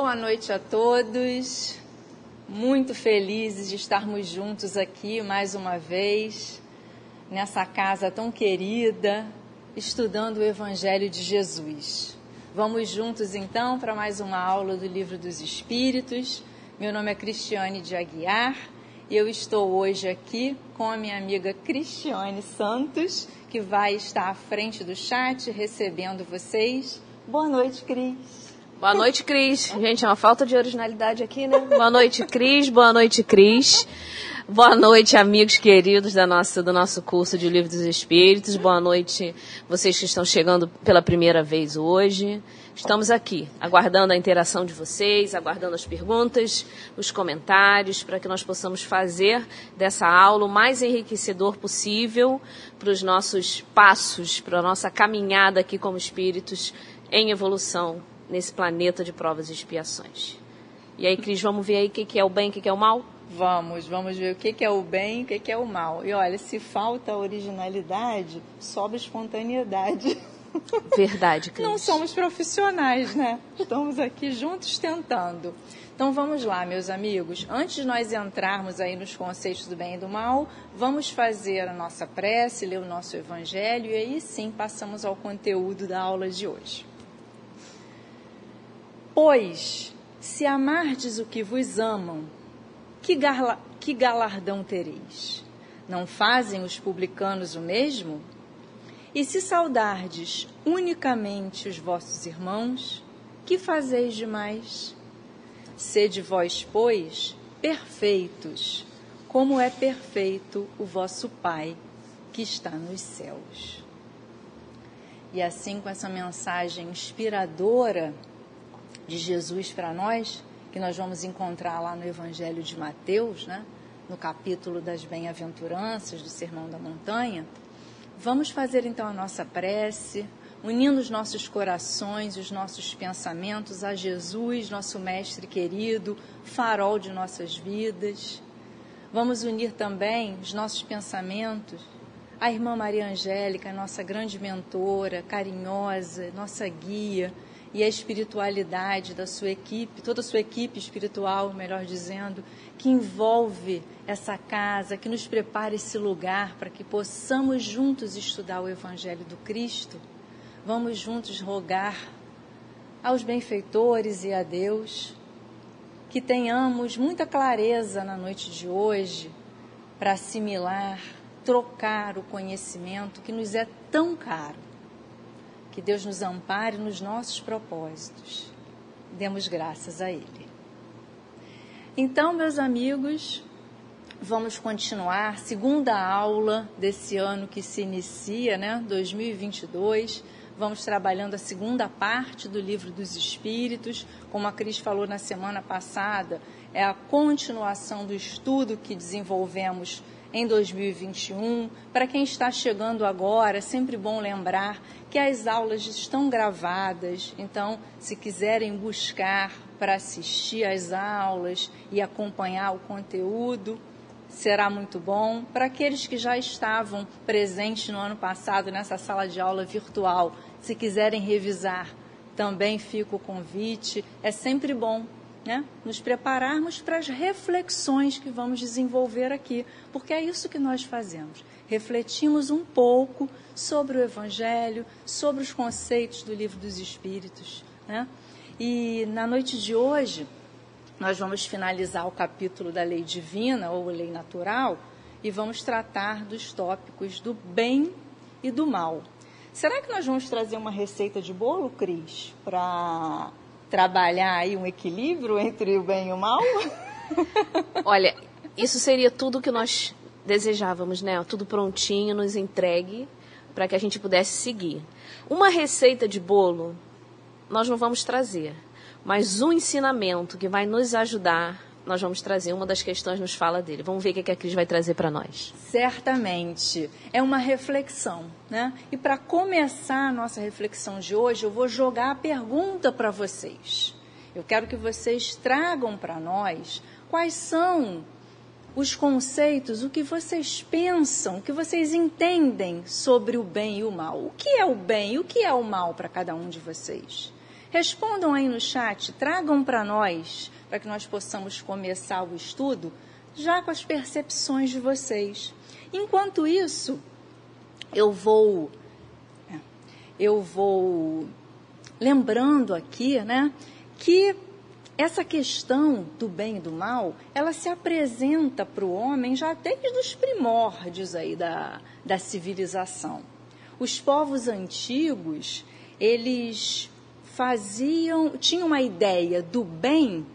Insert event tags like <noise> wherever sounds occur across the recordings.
Boa noite a todos. Muito felizes de estarmos juntos aqui mais uma vez, nessa casa tão querida, estudando o Evangelho de Jesus. Vamos juntos então para mais uma aula do Livro dos Espíritos. Meu nome é Cristiane de Aguiar e eu estou hoje aqui com a minha amiga Cristiane Santos, que vai estar à frente do chat recebendo vocês. Boa noite, Cris. Boa noite, Cris. Gente, é uma falta de originalidade aqui, né? Boa noite, Cris. Boa noite, Cris. Boa noite, amigos queridos da nossa, do nosso curso de Livro dos Espíritos. Boa noite, vocês que estão chegando pela primeira vez hoje. Estamos aqui, aguardando a interação de vocês, aguardando as perguntas, os comentários, para que nós possamos fazer dessa aula o mais enriquecedor possível para os nossos passos, para a nossa caminhada aqui como espíritos em evolução nesse planeta de provas e expiações. E aí, Cris, vamos ver aí o que é o bem e o que é o mal? Vamos, vamos ver o que é o bem e o que é o mal. E olha, se falta originalidade, sobra espontaneidade. <laughs> Verdade, Cris. Não somos profissionais, né? Estamos aqui juntos tentando. Então vamos lá, meus amigos. Antes de nós entrarmos aí nos conceitos do bem e do mal, vamos fazer a nossa prece, ler o nosso evangelho e aí sim passamos ao conteúdo da aula de hoje. Pois, se amardes o que vos amam, que, garla, que galardão tereis? Não fazem os publicanos o mesmo? E se saudardes unicamente os vossos irmãos, que fazeis demais? Sede vós, pois, perfeitos, como é perfeito o vosso Pai que está nos céus. E assim, com essa mensagem inspiradora de Jesus para nós, que nós vamos encontrar lá no Evangelho de Mateus, né? no capítulo das bem-aventuranças do Sermão da Montanha, vamos fazer então a nossa prece, unindo os nossos corações os nossos pensamentos a Jesus, nosso Mestre querido, farol de nossas vidas. Vamos unir também os nossos pensamentos à irmã Maria Angélica, nossa grande mentora, carinhosa, nossa guia e a espiritualidade da sua equipe, toda a sua equipe espiritual, melhor dizendo, que envolve essa casa, que nos prepara esse lugar para que possamos juntos estudar o Evangelho do Cristo. Vamos juntos rogar aos benfeitores e a Deus que tenhamos muita clareza na noite de hoje para assimilar, trocar o conhecimento que nos é tão caro que Deus nos ampare nos nossos propósitos. Demos graças a Ele. Então, meus amigos, vamos continuar. Segunda aula desse ano que se inicia, né? 2022. Vamos trabalhando a segunda parte do Livro dos Espíritos. Como a Cris falou na semana passada, é a continuação do estudo que desenvolvemos em 2021. Para quem está chegando agora, é sempre bom lembrar que as aulas estão gravadas, então, se quiserem buscar para assistir às aulas e acompanhar o conteúdo, será muito bom. Para aqueles que já estavam presentes no ano passado nessa sala de aula virtual, se quiserem revisar, também fica o convite. É sempre bom né, nos prepararmos para as reflexões que vamos desenvolver aqui, porque é isso que nós fazemos. Refletimos um pouco sobre o Evangelho, sobre os conceitos do Livro dos Espíritos. Né? E na noite de hoje, nós vamos finalizar o capítulo da lei divina ou lei natural e vamos tratar dos tópicos do bem e do mal. Será que nós vamos trazer uma receita de bolo, Cris, para trabalhar aí um equilíbrio entre o bem e o mal? <laughs> Olha, isso seria tudo que nós desejávamos, né? Tudo prontinho, nos entregue para que a gente pudesse seguir. Uma receita de bolo nós não vamos trazer, mas um ensinamento que vai nos ajudar nós vamos trazer. Uma das questões nos fala dele. Vamos ver o que a Cris vai trazer para nós. Certamente. É uma reflexão. Né? E para começar a nossa reflexão de hoje, eu vou jogar a pergunta para vocês. Eu quero que vocês tragam para nós quais são os conceitos, o que vocês pensam, o que vocês entendem sobre o bem e o mal. O que é o bem e o que é o mal para cada um de vocês? Respondam aí no chat, tragam para nós, para que nós possamos começar o estudo já com as percepções de vocês. Enquanto isso, eu vou eu vou lembrando aqui, né, que essa questão do bem e do mal, ela se apresenta para o homem já desde os primórdios aí da, da civilização. Os povos antigos, eles faziam, tinham uma ideia do bem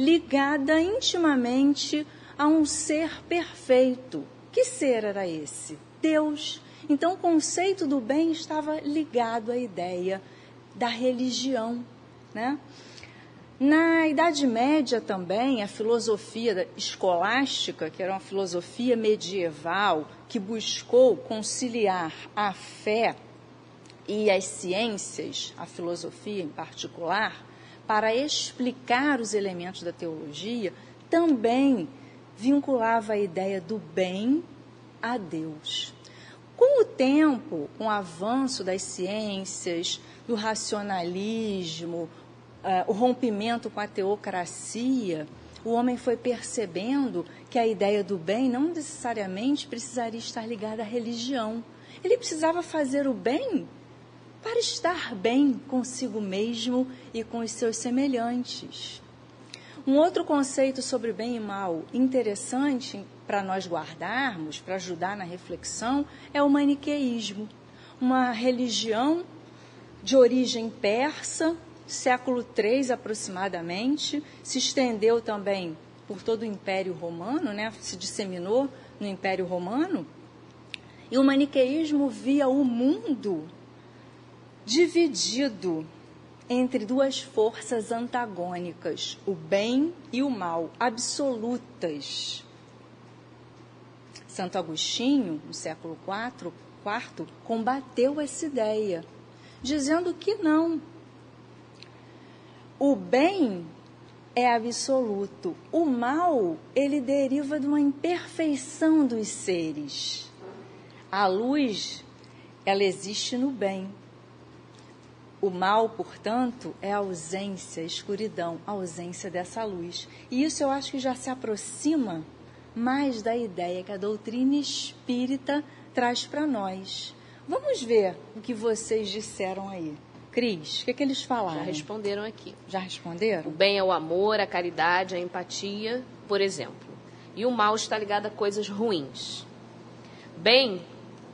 ligada intimamente a um ser perfeito. Que ser era esse? Deus. Então, o conceito do bem estava ligado à ideia da religião, né? Na Idade Média também, a filosofia escolástica, que era uma filosofia medieval que buscou conciliar a fé e as ciências, a filosofia em particular, para explicar os elementos da teologia, também vinculava a ideia do bem a Deus. Com o tempo, com o avanço das ciências, do racionalismo, uh, o rompimento com a teocracia, o homem foi percebendo que a ideia do bem não necessariamente precisaria estar ligada à religião. Ele precisava fazer o bem para estar bem consigo mesmo e com os seus semelhantes. Um outro conceito sobre bem e mal interessante para nós guardarmos, para ajudar na reflexão, é o maniqueísmo, uma religião de origem persa, século III aproximadamente, se estendeu também por todo o Império Romano, né? se disseminou no Império Romano. E o maniqueísmo via o mundo dividido entre duas forças antagônicas, o bem e o mal, absolutas. Santo Agostinho, no século IV, IV combateu essa ideia, dizendo que não, o bem é absoluto. O mal, ele deriva de uma imperfeição dos seres. A luz, ela existe no bem. O mal, portanto, é a ausência, a escuridão, a ausência dessa luz. E isso eu acho que já se aproxima mais da ideia que a doutrina espírita traz para nós. Vamos ver o que vocês disseram aí. Cris, o que, que eles falaram? Já responderam aqui. Já responderam? O bem é o amor, a caridade, a empatia, por exemplo. E o mal está ligado a coisas ruins. Bem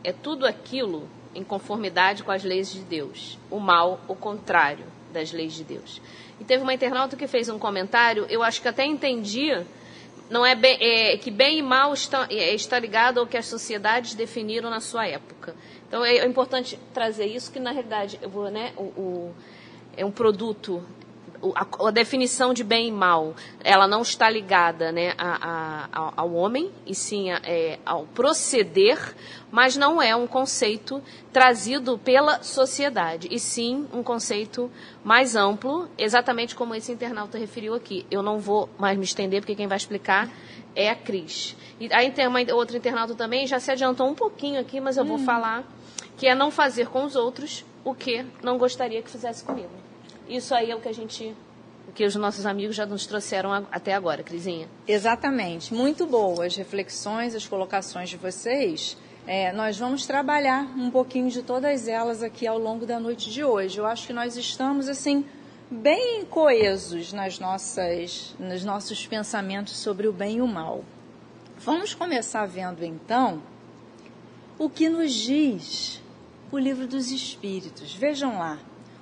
é tudo aquilo em conformidade com as leis de Deus. O mal, o contrário das leis de Deus. E teve uma internauta que fez um comentário, eu acho que até entendia, não é, bem, é que bem e mal está, é, está ligado ao que as sociedades definiram na sua época. Então é, é importante trazer isso, que na realidade né, o, o, é um produto, a, a, definição de bem e mal, ela não está ligada né, a, a, ao homem, e sim é, ao proceder, mas não é um conceito trazido pela sociedade, e sim um conceito mais amplo, exatamente como esse internauta referiu aqui. Eu não vou mais me estender, porque quem vai explicar é a Cris. E aí tem uma outra internauta também, já se adiantou um pouquinho aqui, mas eu hum. vou falar que é não fazer com os outros o que não gostaria que fizesse comigo. Isso aí é o que a gente, que os nossos amigos já nos trouxeram até agora, Crisinha. Exatamente. Muito boas as reflexões, as colocações de vocês. É, nós vamos trabalhar um pouquinho de todas elas aqui ao longo da noite de hoje. Eu acho que nós estamos assim bem coesos nas nossas, nos nossos pensamentos sobre o bem e o mal. Vamos começar vendo então o que nos diz o livro dos Espíritos. Vejam lá,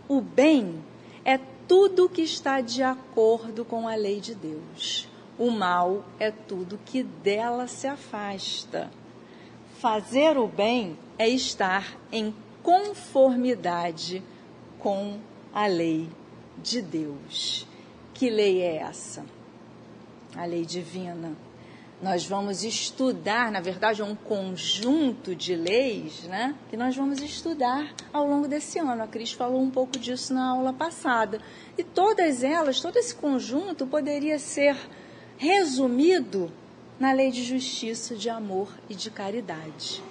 o bem é tudo que está de acordo com a lei de Deus. O mal é tudo que dela se afasta. Fazer o bem é estar em conformidade com a lei de Deus. Que lei é essa? A lei divina nós vamos estudar, na verdade, é um conjunto de leis né, que nós vamos estudar ao longo desse ano. A Cris falou um pouco disso na aula passada. E todas elas, todo esse conjunto poderia ser resumido na lei de justiça, de amor e de caridade,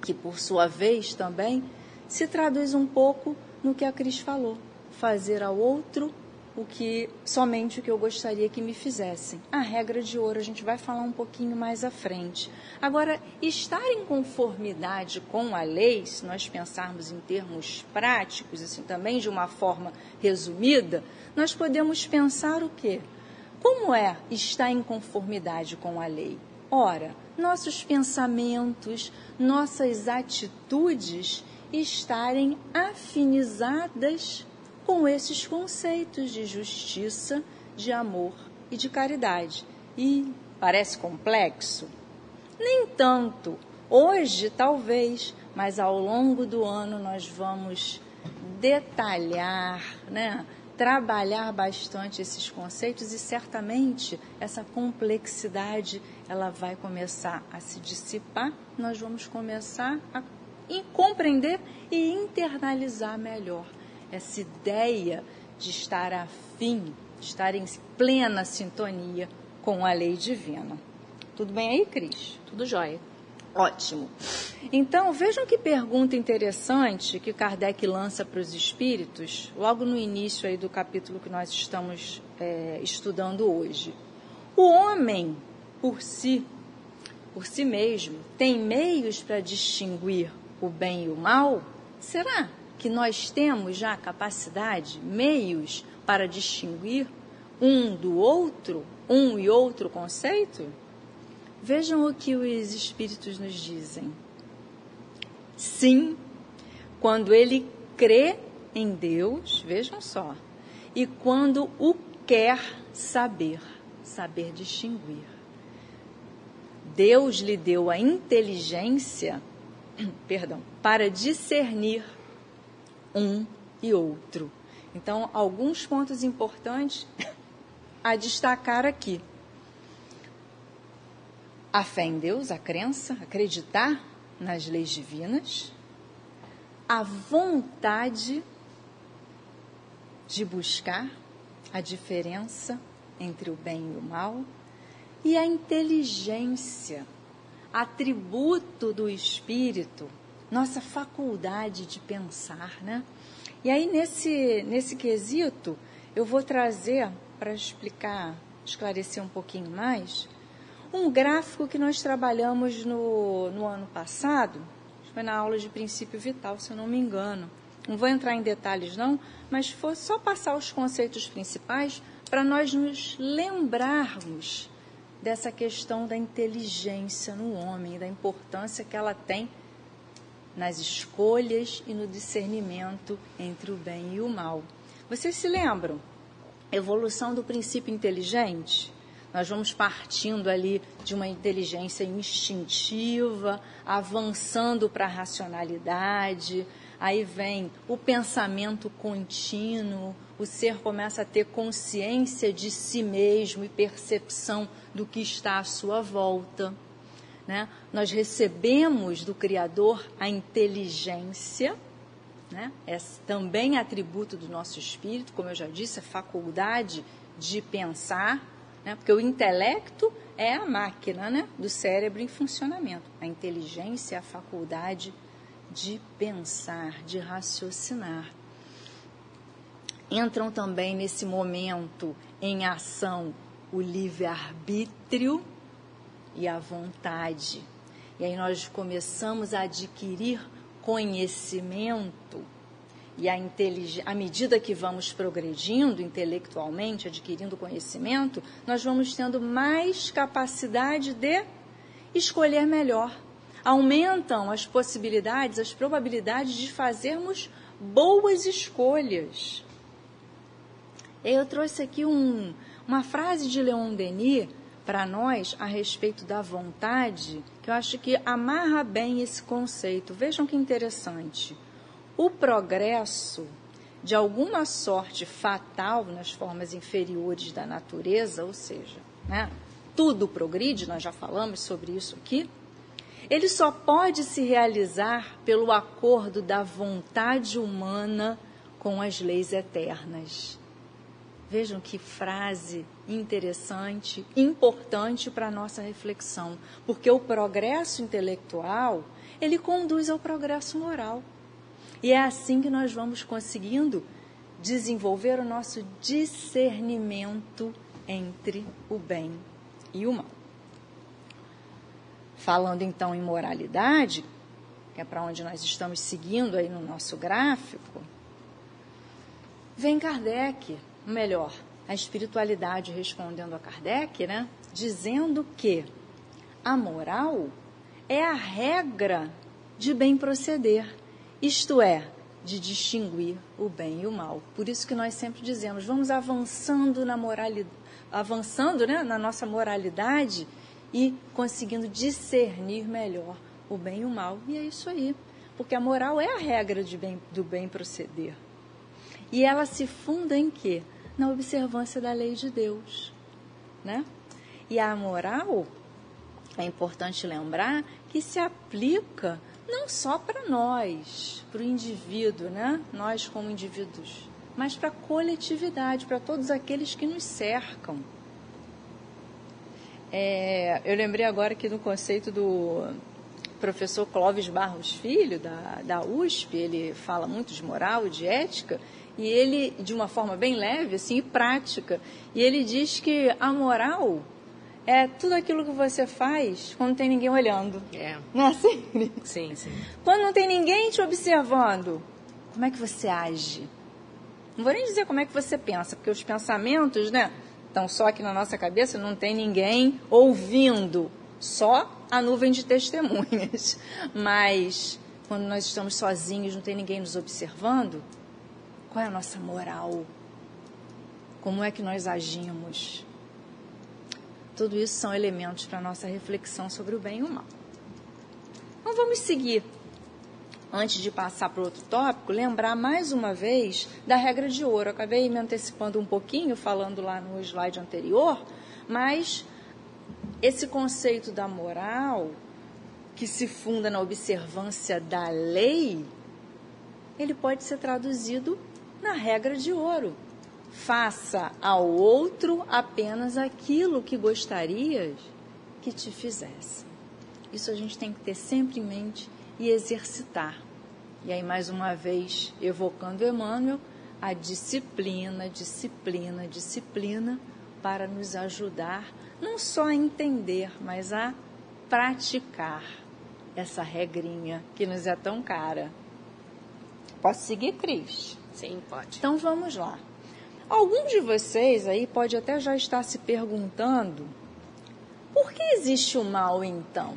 que por sua vez também se traduz um pouco no que a Cris falou. fazer ao outro o que somente o que eu gostaria que me fizessem. A regra de ouro a gente vai falar um pouquinho mais à frente. Agora, estar em conformidade com a lei, se nós pensarmos em termos práticos, assim também de uma forma resumida, nós podemos pensar o quê? Como é estar em conformidade com a lei? Ora, nossos pensamentos, nossas atitudes estarem afinizadas com esses conceitos de justiça, de amor e de caridade. E parece complexo? Nem tanto. Hoje, talvez, mas ao longo do ano nós vamos detalhar, né? trabalhar bastante esses conceitos e certamente essa complexidade ela vai começar a se dissipar, nós vamos começar a compreender e internalizar melhor essa ideia de estar afim, de estar em plena sintonia com a lei divina. Tudo bem aí, Cris? Tudo jóia. Ótimo. Então, vejam que pergunta interessante que Kardec lança para os espíritos, logo no início aí do capítulo que nós estamos é, estudando hoje. O homem, por si, por si mesmo, tem meios para distinguir o bem e o mal? Será? Que nós temos já capacidade, meios para distinguir um do outro, um e outro conceito? Vejam o que os Espíritos nos dizem. Sim, quando ele crê em Deus, vejam só, e quando o quer saber, saber distinguir. Deus lhe deu a inteligência, <clears throat> perdão, para discernir um e outro. Então, alguns pontos importantes a destacar aqui. A fé em Deus, a crença, acreditar nas leis divinas, a vontade de buscar a diferença entre o bem e o mal e a inteligência, atributo do espírito nossa faculdade de pensar, né? E aí nesse nesse quesito eu vou trazer para explicar, esclarecer um pouquinho mais, um gráfico que nós trabalhamos no, no ano passado, foi na aula de princípio vital, se eu não me engano. Não vou entrar em detalhes não, mas foi só passar os conceitos principais para nós nos lembrarmos dessa questão da inteligência no homem, da importância que ela tem nas escolhas e no discernimento entre o bem e o mal. Vocês se lembram? Evolução do princípio inteligente? Nós vamos partindo ali de uma inteligência instintiva, avançando para a racionalidade, aí vem o pensamento contínuo, o ser começa a ter consciência de si mesmo e percepção do que está à sua volta. Né? Nós recebemos do Criador a inteligência, né? é também atributo do nosso espírito, como eu já disse, a faculdade de pensar, né? porque o intelecto é a máquina né? do cérebro em funcionamento. A inteligência é a faculdade de pensar, de raciocinar. Entram também nesse momento em ação o livre-arbítrio, e a vontade. E aí nós começamos a adquirir conhecimento e a à medida que vamos progredindo intelectualmente, adquirindo conhecimento, nós vamos tendo mais capacidade de escolher melhor. Aumentam as possibilidades, as probabilidades de fazermos boas escolhas. Eu trouxe aqui um, uma frase de Leon Denis para nós a respeito da vontade, que eu acho que amarra bem esse conceito. Vejam que interessante. O progresso, de alguma sorte fatal nas formas inferiores da natureza, ou seja, né, tudo progride, nós já falamos sobre isso aqui, ele só pode se realizar pelo acordo da vontade humana com as leis eternas. Vejam que frase interessante, importante para a nossa reflexão, porque o progresso intelectual, ele conduz ao progresso moral. E é assim que nós vamos conseguindo desenvolver o nosso discernimento entre o bem e o mal. Falando então em moralidade, que é para onde nós estamos seguindo aí no nosso gráfico, vem Kardec, melhor, a espiritualidade respondendo a Kardec, né, dizendo que a moral é a regra de bem proceder, isto é, de distinguir o bem e o mal. Por isso que nós sempre dizemos, vamos avançando na moralidade, avançando né, na nossa moralidade e conseguindo discernir melhor o bem e o mal. E é isso aí. Porque a moral é a regra bem, do bem proceder. E ela se funda em quê? Na observância da lei de Deus. Né? E a moral, é importante lembrar, que se aplica não só para nós, para o indivíduo, né? nós como indivíduos, mas para a coletividade, para todos aqueles que nos cercam. É, eu lembrei agora aqui do conceito do professor Clóvis Barros Filho, da, da USP, ele fala muito de moral de ética, e ele, de uma forma bem leve assim, e prática, e ele diz que a moral é tudo aquilo que você faz quando não tem ninguém olhando. É. Não é assim? Sim, sim. Quando não tem ninguém te observando, como é que você age? Não vou nem dizer como é que você pensa, porque os pensamentos, né, estão só aqui na nossa cabeça, não tem ninguém ouvindo, só a nuvem de testemunhas. <laughs> Mas quando nós estamos sozinhos, não tem ninguém nos observando, qual é a nossa moral? Como é que nós agimos? Tudo isso são elementos para a nossa reflexão sobre o bem e o mal. Então vamos seguir. Antes de passar para outro tópico, lembrar mais uma vez da regra de ouro. Eu acabei me antecipando um pouquinho, falando lá no slide anterior, mas esse conceito da moral, que se funda na observância da lei, ele pode ser traduzido na regra de ouro. Faça ao outro apenas aquilo que gostarias que te fizesse. Isso a gente tem que ter sempre em mente e exercitar. E aí, mais uma vez, evocando Emmanuel, a disciplina, disciplina, disciplina, para nos ajudar não só a entender, mas a praticar essa regrinha que nos é tão cara. Posso seguir, Cris? Sim, pode. Então vamos lá. Algum de vocês aí pode até já estar se perguntando por que existe o mal então?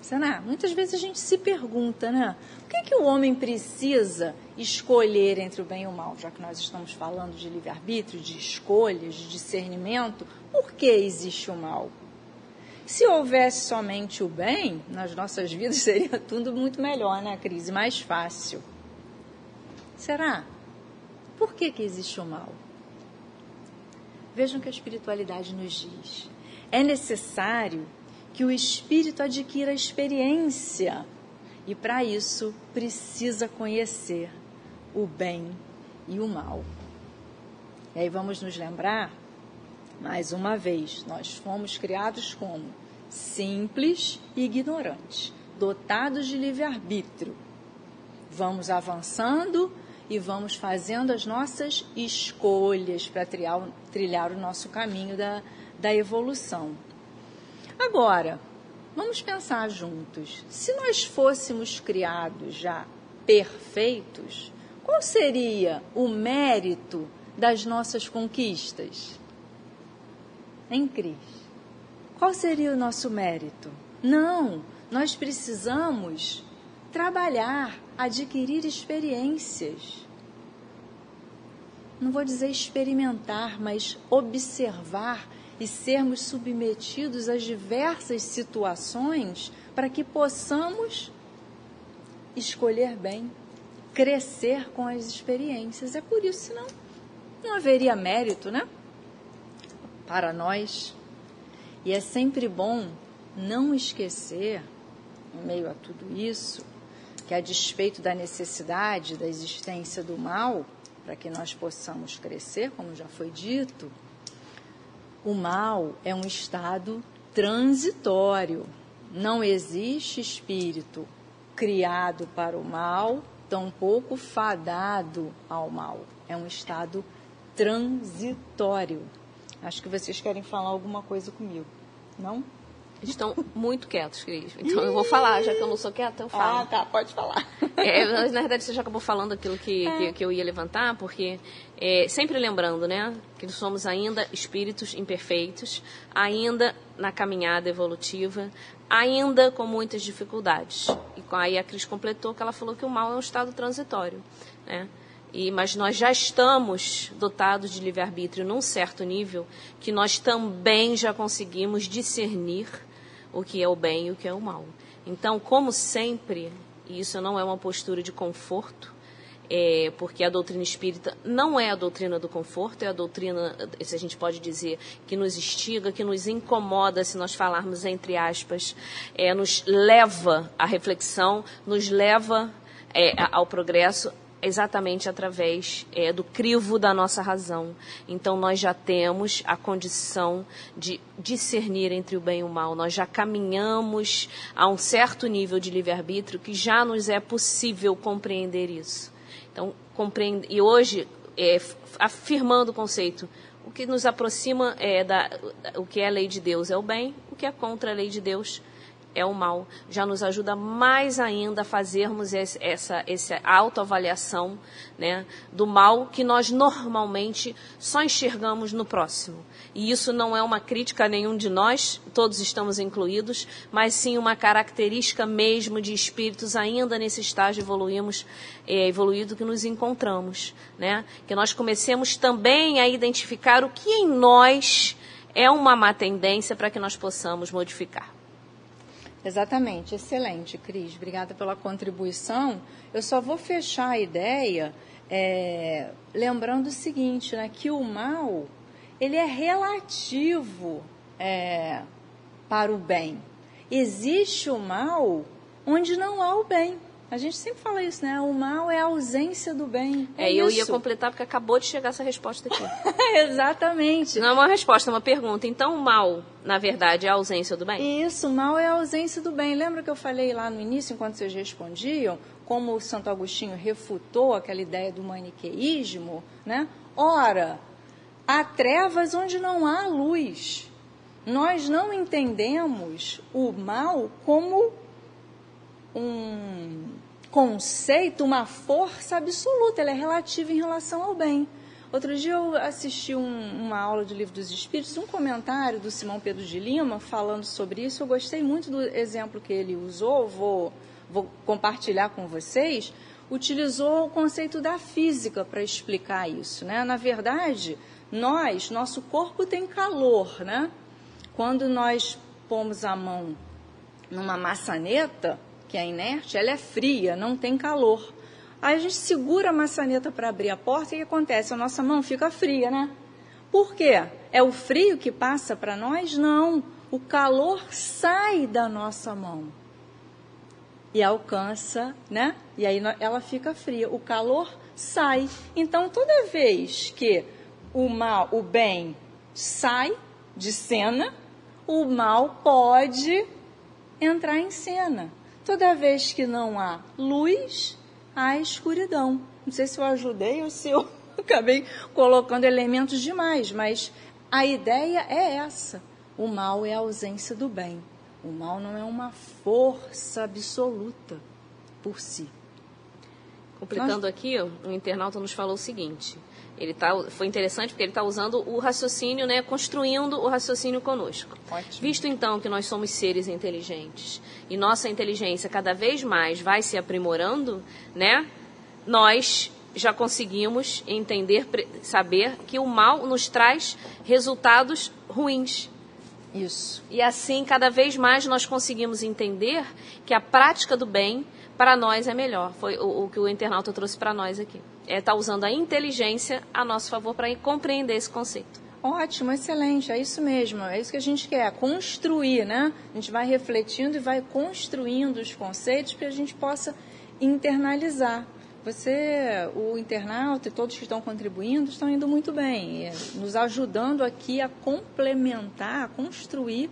Será? Muitas vezes a gente se pergunta, né? Por que, que o homem precisa escolher entre o bem e o mal? Já que nós estamos falando de livre-arbítrio, de escolhas, de discernimento, por que existe o mal? Se houvesse somente o bem, nas nossas vidas <laughs> seria tudo muito melhor, né, Crise? Mais fácil. Será? Por que, que existe o mal? Vejam que a espiritualidade nos diz. É necessário que o espírito adquira experiência e, para isso, precisa conhecer o bem e o mal. E aí vamos nos lembrar, mais uma vez, nós fomos criados como simples e ignorantes, dotados de livre-arbítrio. Vamos avançando e vamos fazendo as nossas escolhas para trilhar, trilhar, o nosso caminho da, da evolução. Agora, vamos pensar juntos: se nós fôssemos criados já perfeitos, qual seria o mérito das nossas conquistas? Em Cris. Qual seria o nosso mérito? Não, nós precisamos trabalhar, adquirir experiências. Não vou dizer experimentar, mas observar e sermos submetidos às diversas situações para que possamos escolher bem, crescer com as experiências. É por isso, senão não haveria mérito, né? Para nós. E é sempre bom não esquecer, em meio a tudo isso, que a despeito da necessidade da existência do mal, para que nós possamos crescer, como já foi dito, o mal é um estado transitório. Não existe espírito criado para o mal tampouco fadado ao mal. É um estado transitório. Acho que vocês querem falar alguma coisa comigo, não? Estão muito quietos, Cris. Então eu vou falar, já que eu não sou quieta, eu falo. Ah, tá, pode falar. <laughs> É, na verdade, você já acabou falando aquilo que, é. que, que, eu ia levantar, porque é, sempre lembrando, né, que somos ainda espíritos imperfeitos, ainda na caminhada evolutiva, ainda com muitas dificuldades. E aí a Cris completou que ela falou que o mal é um estado transitório, né? E, mas nós já estamos dotados de livre-arbítrio num certo nível que nós também já conseguimos discernir o que é o bem e o que é o mal. Então, como sempre, e isso não é uma postura de conforto, é, porque a doutrina espírita não é a doutrina do conforto, é a doutrina, se a gente pode dizer, que nos instiga, que nos incomoda, se nós falarmos entre aspas, é, nos leva à reflexão, nos leva é, ao progresso, exatamente através é, do crivo da nossa razão. Então, nós já temos a condição de discernir entre o bem e o mal. Nós já caminhamos a um certo nível de livre-arbítrio que já nos é possível compreender isso. Então, compreende, e hoje, é, afirmando o conceito, o que nos aproxima é da, o que é a lei de Deus é o bem, o que é contra a lei de Deus é o mal. Já nos ajuda mais ainda a fazermos esse, essa, essa autoavaliação né, do mal que nós normalmente só enxergamos no próximo. E isso não é uma crítica a nenhum de nós, todos estamos incluídos, mas sim uma característica mesmo de espíritos ainda nesse estágio evoluímos, é, evoluído que nos encontramos. Né? Que nós comecemos também a identificar o que em nós é uma má tendência para que nós possamos modificar. Exatamente, excelente, Cris. Obrigada pela contribuição. Eu só vou fechar a ideia é, lembrando o seguinte, né, que o mal ele é relativo é, para o bem. Existe o mal onde não há o bem. A gente sempre fala isso, né? O mal é a ausência do bem. É, é eu ia <laughs> completar porque acabou de chegar essa resposta aqui. Exatamente. Não é uma resposta, é uma pergunta. Então, o mal, na verdade, é a ausência do bem? Isso, o mal é a ausência do bem. Lembra que eu falei lá no início, enquanto vocês respondiam, como o Santo Agostinho refutou aquela ideia do maniqueísmo, né? Ora, há trevas onde não há luz. Nós não entendemos o mal como um conceito, uma força absoluta, ela é relativa em relação ao bem. Outro dia eu assisti um, uma aula do Livro dos Espíritos, um comentário do Simão Pedro de Lima falando sobre isso. Eu gostei muito do exemplo que ele usou, vou, vou compartilhar com vocês. Utilizou o conceito da física para explicar isso. Né? Na verdade, nós, nosso corpo tem calor. Né? Quando nós pomos a mão numa maçaneta, que é inerte, ela é fria, não tem calor. Aí a gente segura a maçaneta para abrir a porta e o que acontece? A nossa mão fica fria, né? Por quê? É o frio que passa para nós? Não. O calor sai da nossa mão e alcança, né? E aí ela fica fria. O calor sai. Então, toda vez que o mal, o bem sai de cena, o mal pode entrar em cena. Toda vez que não há luz, há escuridão. Não sei se eu ajudei ou se eu <laughs> acabei colocando elementos demais, mas a ideia é essa. O mal é a ausência do bem. O mal não é uma força absoluta por si. Completando Nós... aqui, o internauta nos falou o seguinte: ele tá, foi interessante porque ele está usando o raciocínio, né, construindo o raciocínio conosco. Ótimo. Visto então que nós somos seres inteligentes e nossa inteligência cada vez mais vai se aprimorando, né, nós já conseguimos entender, saber que o mal nos traz resultados ruins. Isso. E assim, cada vez mais nós conseguimos entender que a prática do bem para nós é melhor. Foi o, o que o internauta trouxe para nós aqui está é, tá usando a inteligência a nosso favor para compreender esse conceito. Ótimo, excelente, é isso mesmo, é isso que a gente quer, construir, né? A gente vai refletindo e vai construindo os conceitos para a gente possa internalizar. Você, o internauta e todos que estão contribuindo estão indo muito bem, nos ajudando aqui a complementar, a construir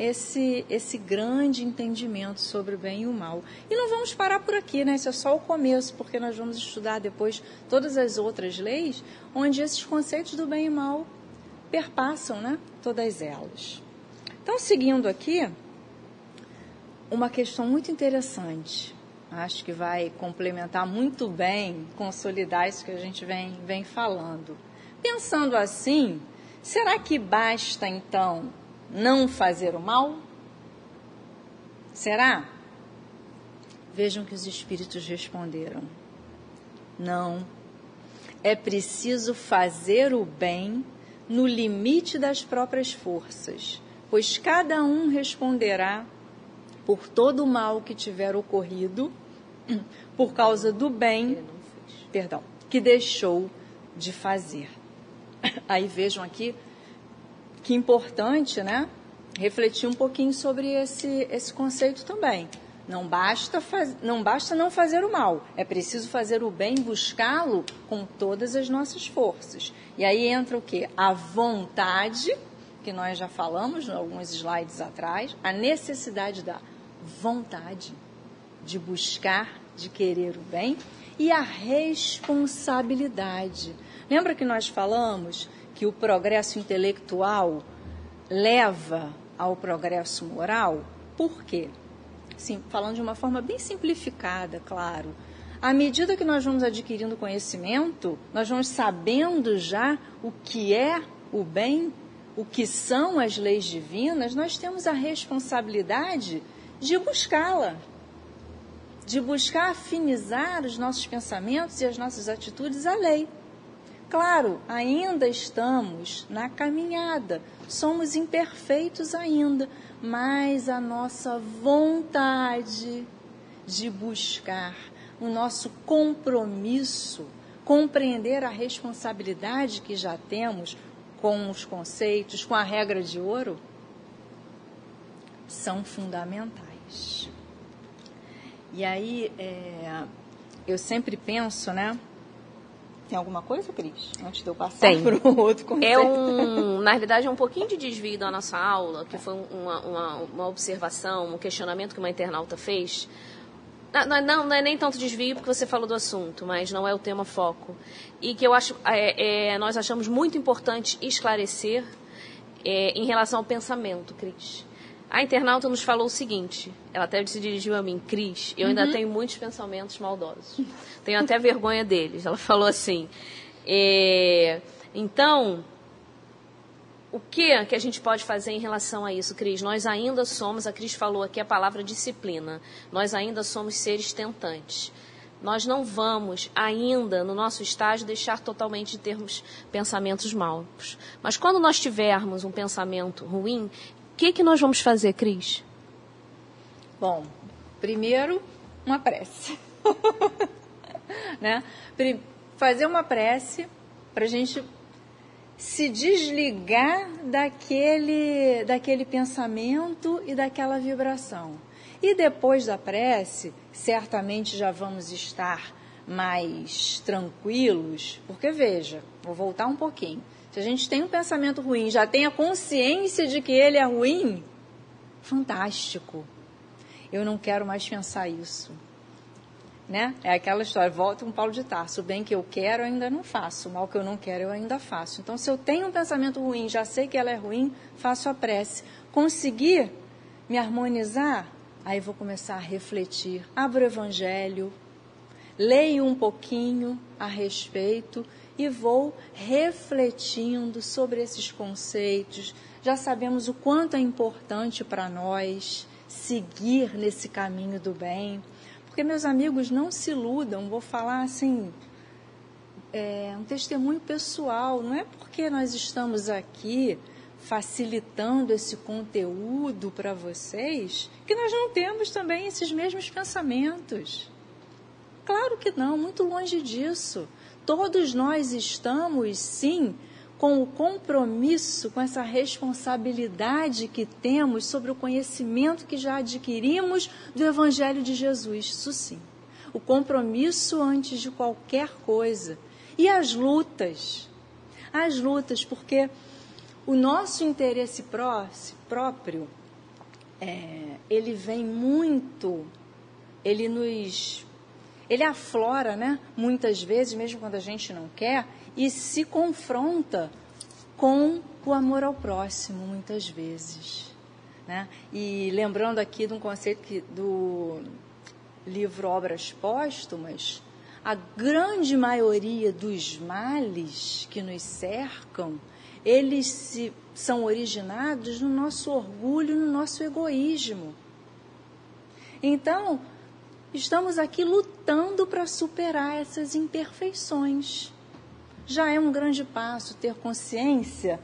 esse, esse grande entendimento sobre o bem e o mal. E não vamos parar por aqui, né? Isso é só o começo, porque nós vamos estudar depois todas as outras leis onde esses conceitos do bem e mal perpassam, né? Todas elas. Então, seguindo aqui, uma questão muito interessante. Acho que vai complementar muito bem, consolidar isso que a gente vem, vem falando. Pensando assim, será que basta então não fazer o mal? Será? Vejam que os espíritos responderam: Não. É preciso fazer o bem no limite das próprias forças, pois cada um responderá por todo o mal que tiver ocorrido <clears throat> por causa do bem, perdão, que deixou de fazer. Aí vejam aqui que importante, né? Refletir um pouquinho sobre esse, esse conceito também. Não basta, faz, não basta não fazer o mal, é preciso fazer o bem, buscá-lo com todas as nossas forças. E aí entra o que? A vontade, que nós já falamos em alguns slides atrás, a necessidade da vontade de buscar, de querer o bem e a responsabilidade. Lembra que nós falamos que o progresso intelectual leva ao progresso moral? Por quê? Sim, falando de uma forma bem simplificada, claro. À medida que nós vamos adquirindo conhecimento, nós vamos sabendo já o que é o bem, o que são as leis divinas, nós temos a responsabilidade de buscá-la, de buscar afinizar os nossos pensamentos e as nossas atitudes à lei. Claro, ainda estamos na caminhada, somos imperfeitos ainda, mas a nossa vontade de buscar, o nosso compromisso, compreender a responsabilidade que já temos com os conceitos, com a regra de ouro, são fundamentais. E aí, é, eu sempre penso, né? Tem alguma coisa, Cris? Antes de eu passar para o outro conceito. É um, <laughs> na realidade, é um pouquinho de desvio da nossa aula, que foi uma, uma, uma observação, um questionamento que uma internauta fez. Não, não, não, é nem tanto desvio porque você falou do assunto, mas não é o tema foco. E que eu acho, é, é, nós achamos muito importante esclarecer é, em relação ao pensamento, Cris. A internauta nos falou o seguinte, ela até se dirigiu a mim, Cris, eu ainda uhum. tenho muitos pensamentos maldosos. Tenho até vergonha deles. Ela falou assim, é, então, o que que a gente pode fazer em relação a isso, Cris? Nós ainda somos, a Cris falou aqui a palavra disciplina, nós ainda somos seres tentantes. Nós não vamos ainda, no nosso estágio, deixar totalmente de termos pensamentos maus. Mas quando nós tivermos um pensamento ruim, que, que nós vamos fazer, Cris? Bom, primeiro, uma prece. <laughs> né? Fazer uma prece para a gente se desligar daquele, daquele pensamento e daquela vibração. E depois da prece, certamente já vamos estar mais tranquilos, porque veja, vou voltar um pouquinho. Se a gente tem um pensamento ruim, já tem a consciência de que ele é ruim, fantástico. Eu não quero mais pensar isso. Né? É aquela história, volta com Paulo de Tarso, o bem que eu quero eu ainda não faço, o mal que eu não quero eu ainda faço. Então, se eu tenho um pensamento ruim, já sei que ela é ruim, faço a prece. Conseguir me harmonizar, aí vou começar a refletir. Abro o Evangelho, leio um pouquinho a respeito e vou refletindo sobre esses conceitos. Já sabemos o quanto é importante para nós seguir nesse caminho do bem. Porque, meus amigos, não se iludam, vou falar assim, é um testemunho pessoal, não é porque nós estamos aqui facilitando esse conteúdo para vocês que nós não temos também esses mesmos pensamentos. Claro que não, muito longe disso todos nós estamos, sim, com o compromisso, com essa responsabilidade que temos sobre o conhecimento que já adquirimos do Evangelho de Jesus. Isso sim. O compromisso antes de qualquer coisa. E as lutas. As lutas, porque o nosso interesse próprio é, ele vem muito, ele nos, ele aflora, né? Muitas vezes, mesmo quando a gente não quer, e se confronta com o amor ao próximo, muitas vezes. Né? E lembrando aqui de um conceito que, do livro Obras Póstumas, a grande maioria dos males que nos cercam, eles se, são originados no nosso orgulho, no nosso egoísmo. Então, estamos aqui lutando para superar essas imperfeições. Já é um grande passo ter consciência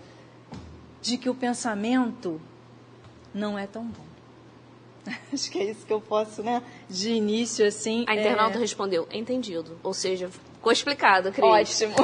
de que o pensamento não é tão bom. <laughs> Acho que é isso que eu posso, né? De início, assim. A internauta é... respondeu, entendido. Ou seja, ficou explicado, Cris. Ótimo.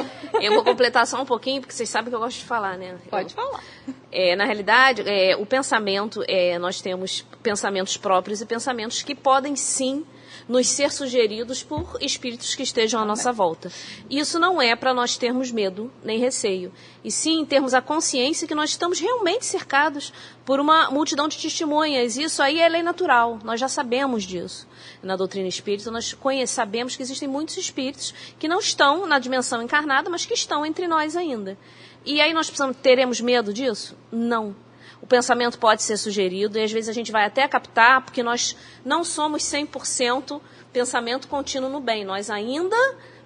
Eu vou completar só um pouquinho, porque vocês sabem que eu gosto de falar, né? Pode eu, falar. É, na realidade, é, o pensamento, é, nós temos pensamentos próprios e pensamentos que podem sim nos ser sugeridos por espíritos que estejam à nossa volta. Isso não é para nós termos medo nem receio, e sim termos a consciência que nós estamos realmente cercados por uma multidão de testemunhas. Isso aí é lei natural, nós já sabemos disso. Na doutrina espírita, nós sabemos que existem muitos espíritos que não estão na dimensão encarnada, mas que estão entre nós ainda. E aí nós precisamos, teremos medo disso? Não o pensamento pode ser sugerido e às vezes a gente vai até captar, porque nós não somos 100% pensamento contínuo no bem. Nós ainda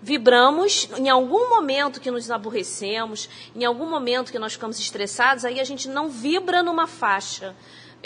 vibramos em algum momento que nos aborrecemos, em algum momento que nós ficamos estressados, aí a gente não vibra numa faixa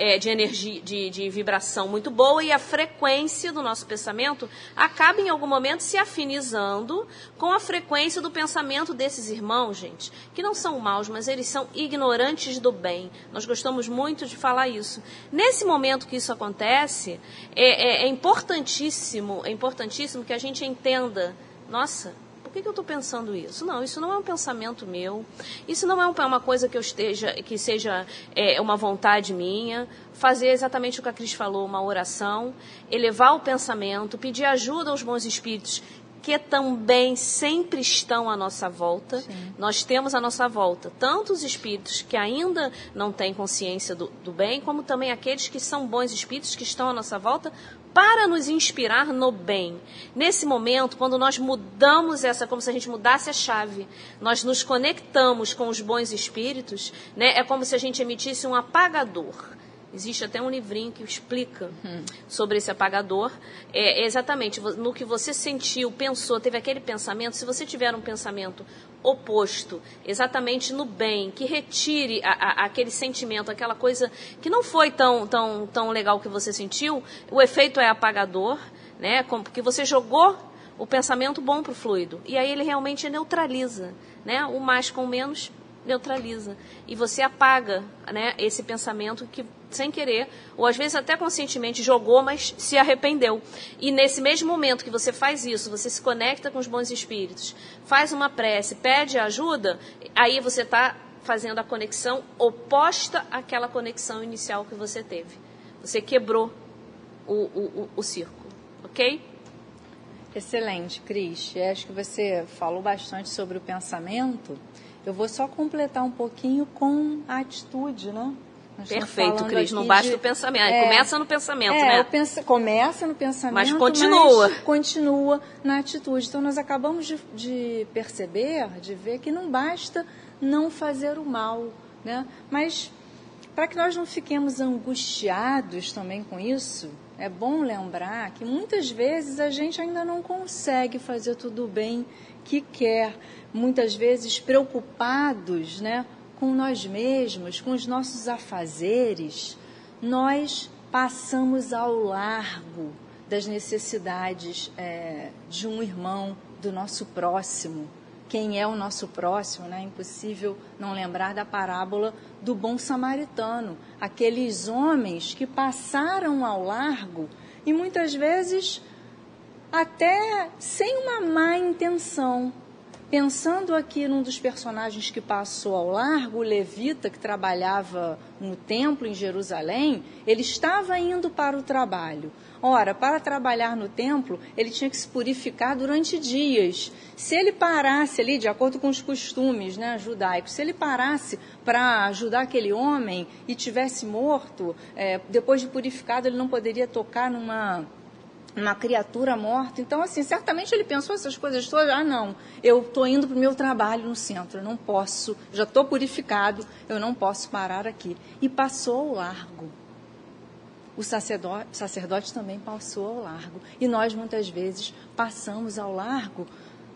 é, de energia, de, de vibração muito boa e a frequência do nosso pensamento acaba em algum momento se afinizando com a frequência do pensamento desses irmãos, gente, que não são maus, mas eles são ignorantes do bem. Nós gostamos muito de falar isso. Nesse momento que isso acontece, é, é, é importantíssimo, é importantíssimo que a gente entenda, nossa, por que, que eu estou pensando isso? Não, isso não é um pensamento meu. Isso não é uma coisa que eu esteja, que seja é, uma vontade minha. Fazer exatamente o que a Cris falou, uma oração, elevar o pensamento, pedir ajuda aos bons espíritos que também sempre estão à nossa volta. Sim. Nós temos à nossa volta tanto os espíritos que ainda não têm consciência do, do, bem, como também aqueles que são bons espíritos que estão à nossa volta para nos inspirar no bem. Nesse momento, quando nós mudamos essa, como se a gente mudasse a chave, nós nos conectamos com os bons espíritos, né? É como se a gente emitisse um apagador. Existe até um livrinho que explica uhum. sobre esse apagador. É, exatamente no que você sentiu, pensou, teve aquele pensamento. Se você tiver um pensamento oposto, exatamente no bem, que retire a, a, aquele sentimento, aquela coisa que não foi tão, tão, tão legal que você sentiu, o efeito é apagador, né? Porque você jogou o pensamento bom para o fluido. E aí ele realmente neutraliza, né? O mais com o menos neutraliza. E você apaga né, esse pensamento que, sem querer, ou às vezes até conscientemente jogou, mas se arrependeu. E nesse mesmo momento que você faz isso, você se conecta com os bons espíritos, faz uma prece, pede ajuda, aí você está fazendo a conexão oposta àquela conexão inicial que você teve. Você quebrou o, o, o, o círculo, ok? Excelente, Cris. Acho que você falou bastante sobre o pensamento. Eu vou só completar um pouquinho com a atitude, né? Nós Perfeito, Cris. Não basta de, o pensamento. É, começa no pensamento, é, né? Pensa, começa no pensamento, mas continua. Mas continua na atitude. Então, nós acabamos de, de perceber, de ver que não basta não fazer o mal, né? Mas para que nós não fiquemos angustiados também com isso, é bom lembrar que muitas vezes a gente ainda não consegue fazer tudo bem que quer, muitas vezes preocupados né, com nós mesmos, com os nossos afazeres, nós passamos ao largo das necessidades é, de um irmão, do nosso próximo. Quem é o nosso próximo? Né? É impossível não lembrar da parábola do bom samaritano. Aqueles homens que passaram ao largo e muitas vezes até sem uma má intenção, Pensando aqui num dos personagens que passou ao largo, o levita que trabalhava no templo em Jerusalém, ele estava indo para o trabalho. Ora, para trabalhar no templo, ele tinha que se purificar durante dias. Se ele parasse ali, de acordo com os costumes né, judaicos, se ele parasse para ajudar aquele homem e tivesse morto, é, depois de purificado, ele não poderia tocar numa uma criatura morta. Então, assim, certamente ele pensou essas coisas todas. Ah, não, eu estou indo para o meu trabalho no centro, eu não posso, já estou purificado, eu não posso parar aqui. E passou ao largo. O sacerdote, sacerdote também passou ao largo. E nós, muitas vezes, passamos ao largo,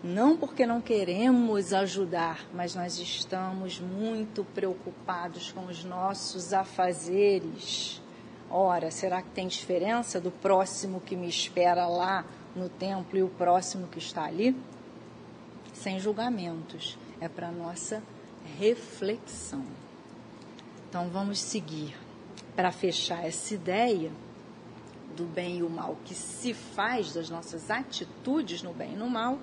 não porque não queremos ajudar, mas nós estamos muito preocupados com os nossos afazeres Ora, será que tem diferença do próximo que me espera lá no templo e o próximo que está ali? Sem julgamentos, é para nossa reflexão. Então vamos seguir para fechar essa ideia do bem e o mal que se faz das nossas atitudes no bem e no mal.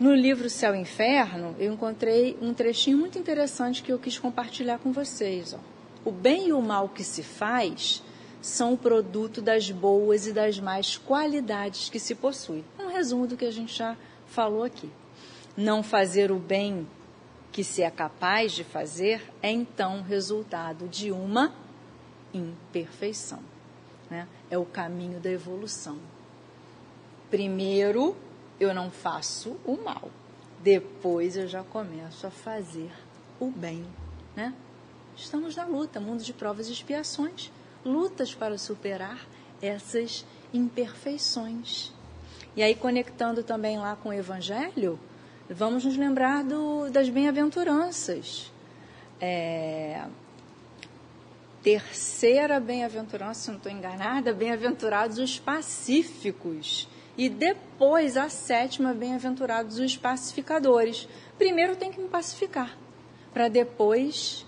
No livro Céu e Inferno, eu encontrei um trechinho muito interessante que eu quis compartilhar com vocês. Ó. O bem e o mal que se faz são produto das boas e das más qualidades que se possui. Um resumo do que a gente já falou aqui. Não fazer o bem que se é capaz de fazer é então resultado de uma imperfeição. Né? É o caminho da evolução. Primeiro, eu não faço o mal. Depois eu já começo a fazer o bem. Né? Estamos na luta, mundo de provas e expiações, lutas para superar essas imperfeições. E aí, conectando também lá com o Evangelho, vamos nos lembrar do, das bem-aventuranças. É, terceira bem-aventurança, se não estou enganada, bem-aventurados os pacíficos. E depois a sétima, bem-aventurados os pacificadores. Primeiro tem que me pacificar, para depois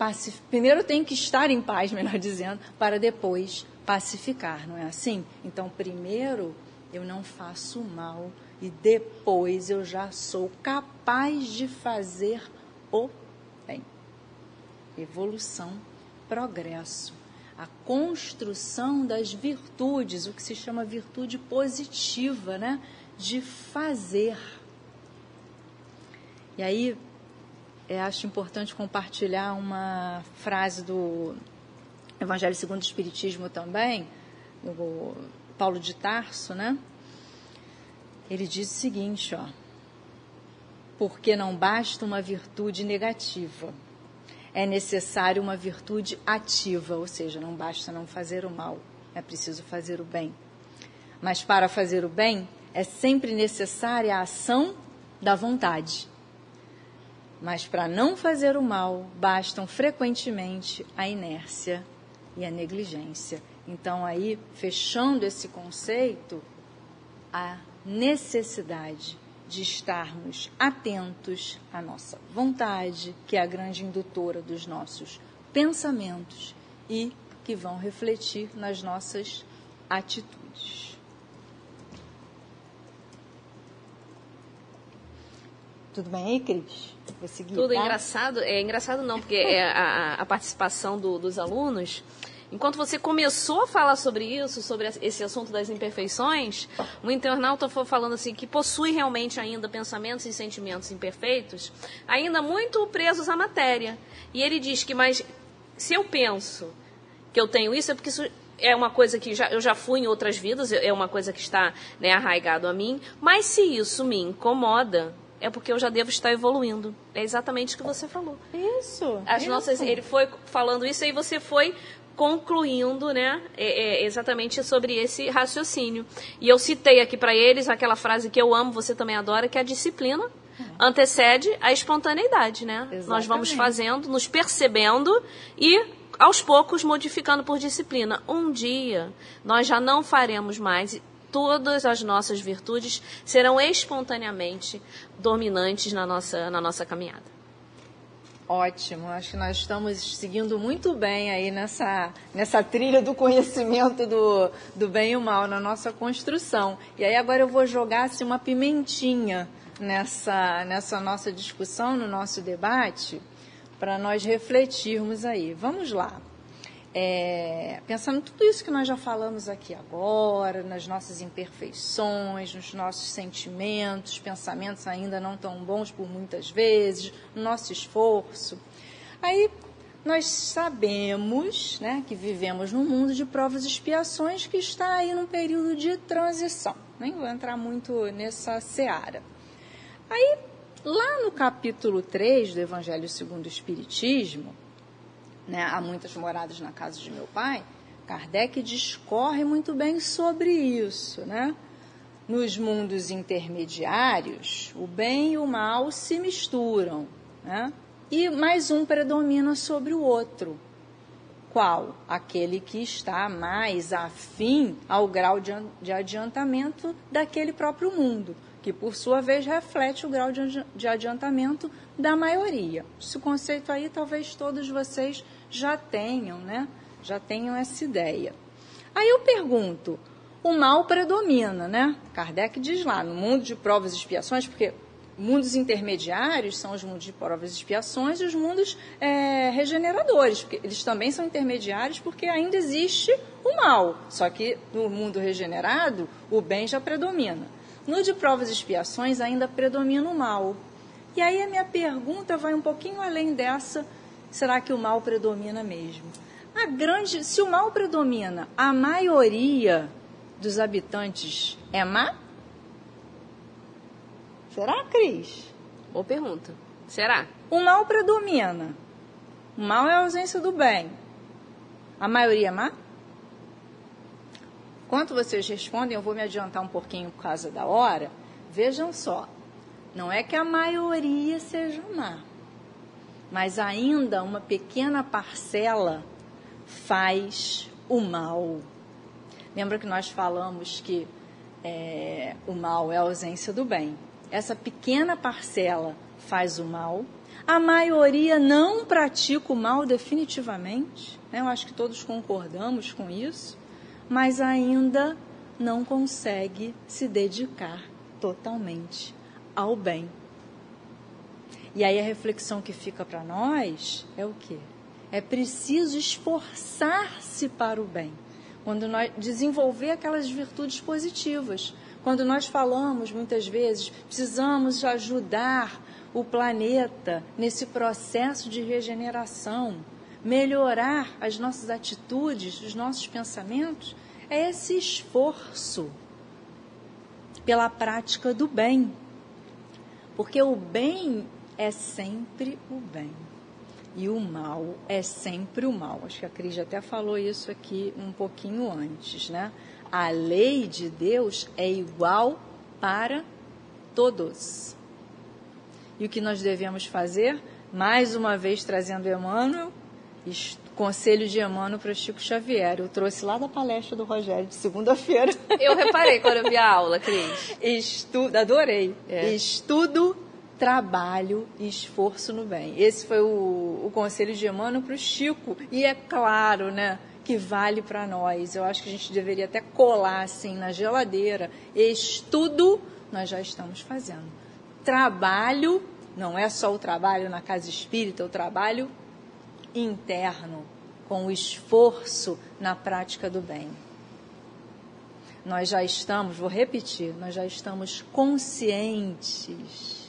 pacif... primeiro tem que estar em paz, <laughs> melhor dizendo, para depois pacificar, não é assim? Então, primeiro eu não faço mal e depois eu já sou capaz de fazer o bem. Evolução, progresso, a construção das virtudes, o que se chama virtude positiva, né? De fazer. E aí, é, acho importante compartilhar uma frase do Evangelho segundo o Espiritismo também, do Paulo de Tarso, né? Ele diz o seguinte, ó: Porque não basta uma virtude negativa, é necessário uma virtude ativa, ou seja, não basta não fazer o mal, é preciso fazer o bem. Mas para fazer o bem, é sempre necessária a ação da vontade. Mas para não fazer o mal, bastam frequentemente a inércia e a negligência. Então, aí, fechando esse conceito, a necessidade de estarmos atentos à nossa vontade, que é a grande indutora dos nossos pensamentos e que vão refletir nas nossas atitudes. Tudo bem aí, Cris? Vou seguir, Tudo tá? engraçado. É engraçado não, porque é a, a participação do, dos alunos... Enquanto você começou a falar sobre isso, sobre esse assunto das imperfeições, um internauta foi falando assim que possui realmente ainda pensamentos e sentimentos imperfeitos, ainda muito presos à matéria. E ele diz que, mas se eu penso que eu tenho isso, é porque isso é uma coisa que já, eu já fui em outras vidas, é uma coisa que está né, arraigado a mim, mas se isso me incomoda, é porque eu já devo estar evoluindo. É exatamente o que você falou. Isso. As isso. nossas, ele foi falando isso e você foi concluindo, né, é, é, exatamente sobre esse raciocínio. E eu citei aqui para eles aquela frase que eu amo, você também adora, que é a disciplina antecede a espontaneidade, né? Exatamente. Nós vamos fazendo, nos percebendo e aos poucos modificando por disciplina. Um dia nós já não faremos mais todas as nossas virtudes serão espontaneamente dominantes na nossa, na nossa caminhada. Ótimo, acho que nós estamos seguindo muito bem aí nessa, nessa trilha do conhecimento do, do bem e o mal na nossa construção. E aí agora eu vou jogar assim, uma pimentinha nessa, nessa nossa discussão, no nosso debate, para nós refletirmos aí. Vamos lá. É, pensando tudo isso que nós já falamos aqui agora, nas nossas imperfeições, nos nossos sentimentos, pensamentos ainda não tão bons por muitas vezes, no nosso esforço. Aí nós sabemos né, que vivemos num mundo de provas e expiações que está aí num período de transição. Nem vou entrar muito nessa seara. Aí, lá no capítulo 3 do Evangelho segundo o Espiritismo, né, há muitas moradas na casa de meu pai, Kardec discorre muito bem sobre isso. Né? Nos mundos intermediários, o bem e o mal se misturam. Né? e mais um predomina sobre o outro. Qual? Aquele que está mais afim ao grau de adiantamento daquele próprio mundo, que por sua vez reflete o grau de adiantamento da maioria. Esse conceito aí talvez todos vocês já tenham, né? Já tenham essa ideia. Aí eu pergunto, o mal predomina, né? Kardec diz lá, no mundo de provas e expiações, porque mundos intermediários são os mundos de provas e expiações e os mundos é, regeneradores, porque eles também são intermediários porque ainda existe o mal, só que no mundo regenerado o bem já predomina. No de provas e expiações ainda predomina o mal. E aí a minha pergunta vai um pouquinho além dessa, será que o mal predomina mesmo? A grande, se o mal predomina, a maioria dos habitantes é má? Será, Cris? Boa pergunta. Será? O mal predomina. O mal é a ausência do bem. A maioria é má? Enquanto vocês respondem, eu vou me adiantar um pouquinho por causa da hora. Vejam só, não é que a maioria seja má, mas ainda uma pequena parcela faz o mal. Lembra que nós falamos que é, o mal é a ausência do bem essa pequena parcela faz o mal. A maioria não pratica o mal definitivamente, né? eu acho que todos concordamos com isso, mas ainda não consegue se dedicar totalmente ao bem. E aí a reflexão que fica para nós é o quê? É preciso esforçar-se para o bem. Quando nós desenvolver aquelas virtudes positivas, quando nós falamos muitas vezes, precisamos ajudar o planeta nesse processo de regeneração, melhorar as nossas atitudes, os nossos pensamentos, é esse esforço pela prática do bem. Porque o bem é sempre o bem. E o mal é sempre o mal. Acho que a Cris até falou isso aqui um pouquinho antes, né? a lei de Deus é igual para todos. E o que nós devemos fazer? Mais uma vez trazendo Emmanuel, conselho de Emmanuel para Chico Xavier. Eu trouxe lá da palestra do Rogério de segunda-feira. Eu reparei quando eu vi a aula, <laughs> Cris. Estudo, adorei. É. Estudo, trabalho e esforço no bem. Esse foi o, o conselho de Emmanuel para o Chico. E é claro, né? que vale para nós. Eu acho que a gente deveria até colar assim na geladeira. Estudo, nós já estamos fazendo. Trabalho, não é só o trabalho na casa espírita, o trabalho interno, com o esforço na prática do bem. Nós já estamos, vou repetir, nós já estamos conscientes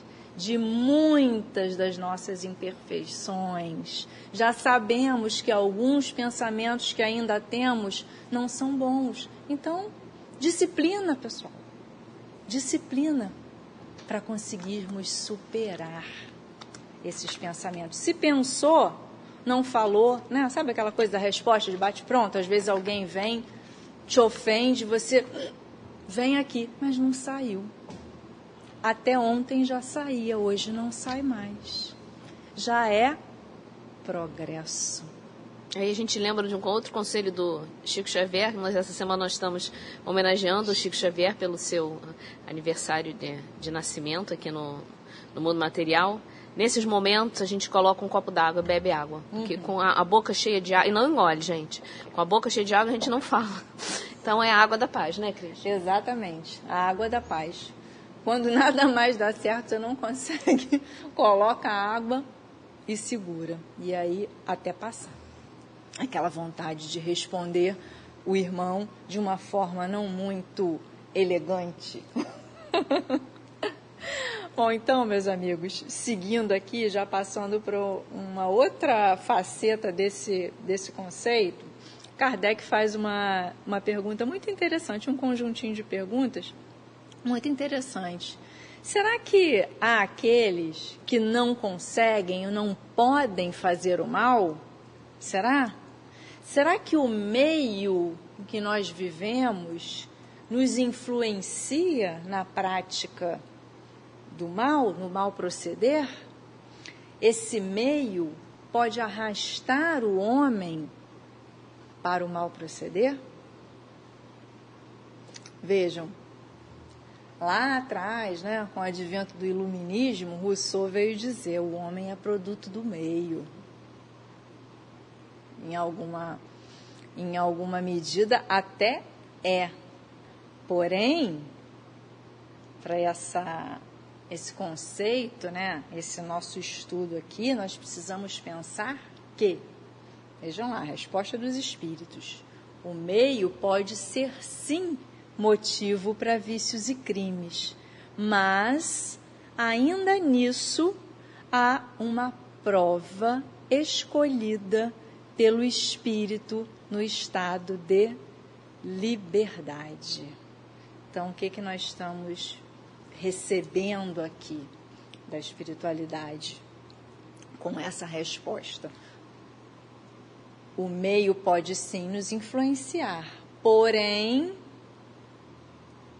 de muitas das nossas imperfeições. Já sabemos que alguns pensamentos que ainda temos não são bons. Então, disciplina, pessoal. Disciplina para conseguirmos superar esses pensamentos. Se pensou, não falou, né? Sabe aquela coisa da resposta de bate-pronto? Às vezes alguém vem, te ofende, você vem aqui, mas não saiu. Até ontem já saía, hoje não sai mais. Já é progresso. Aí a gente lembra de um outro conselho do Chico Xavier, nós essa semana nós estamos homenageando o Chico Xavier pelo seu aniversário de, de nascimento aqui no, no mundo material. Nesses momentos a gente coloca um copo d'água, bebe água. Porque uhum. com a, a, boca cheia de água, e não engole, gente. Com a boca cheia de água a gente não fala. Então é a água da paz, né, Cris? Exatamente, a água da paz Quando <laughs> nada mais dá certo, você não consegue, <laughs> coloca água e segura. E aí até passar. Aquela vontade de responder o irmão de uma forma não muito elegante. <laughs> Bom, então, meus amigos, seguindo aqui, já passando para uma outra faceta desse, desse conceito, Kardec faz uma, uma pergunta muito interessante, um conjuntinho de perguntas muito interessante. Será que há aqueles que não conseguem ou não podem fazer o mal? Será? Será que o meio que nós vivemos nos influencia na prática do mal, no mal proceder? Esse meio pode arrastar o homem para o mal proceder? Vejam, lá atrás, né, com o advento do iluminismo, Rousseau veio dizer: o homem é produto do meio. Em alguma, em alguma medida, até é. Porém, para essa esse conceito, né, esse nosso estudo aqui, nós precisamos pensar que, vejam lá, a resposta dos espíritos, o meio pode ser sim motivo para vícios e crimes, mas ainda nisso há uma prova escolhida pelo espírito no estado de liberdade. Então, o que, que nós estamos recebendo aqui da espiritualidade com essa resposta. O meio pode sim nos influenciar, porém,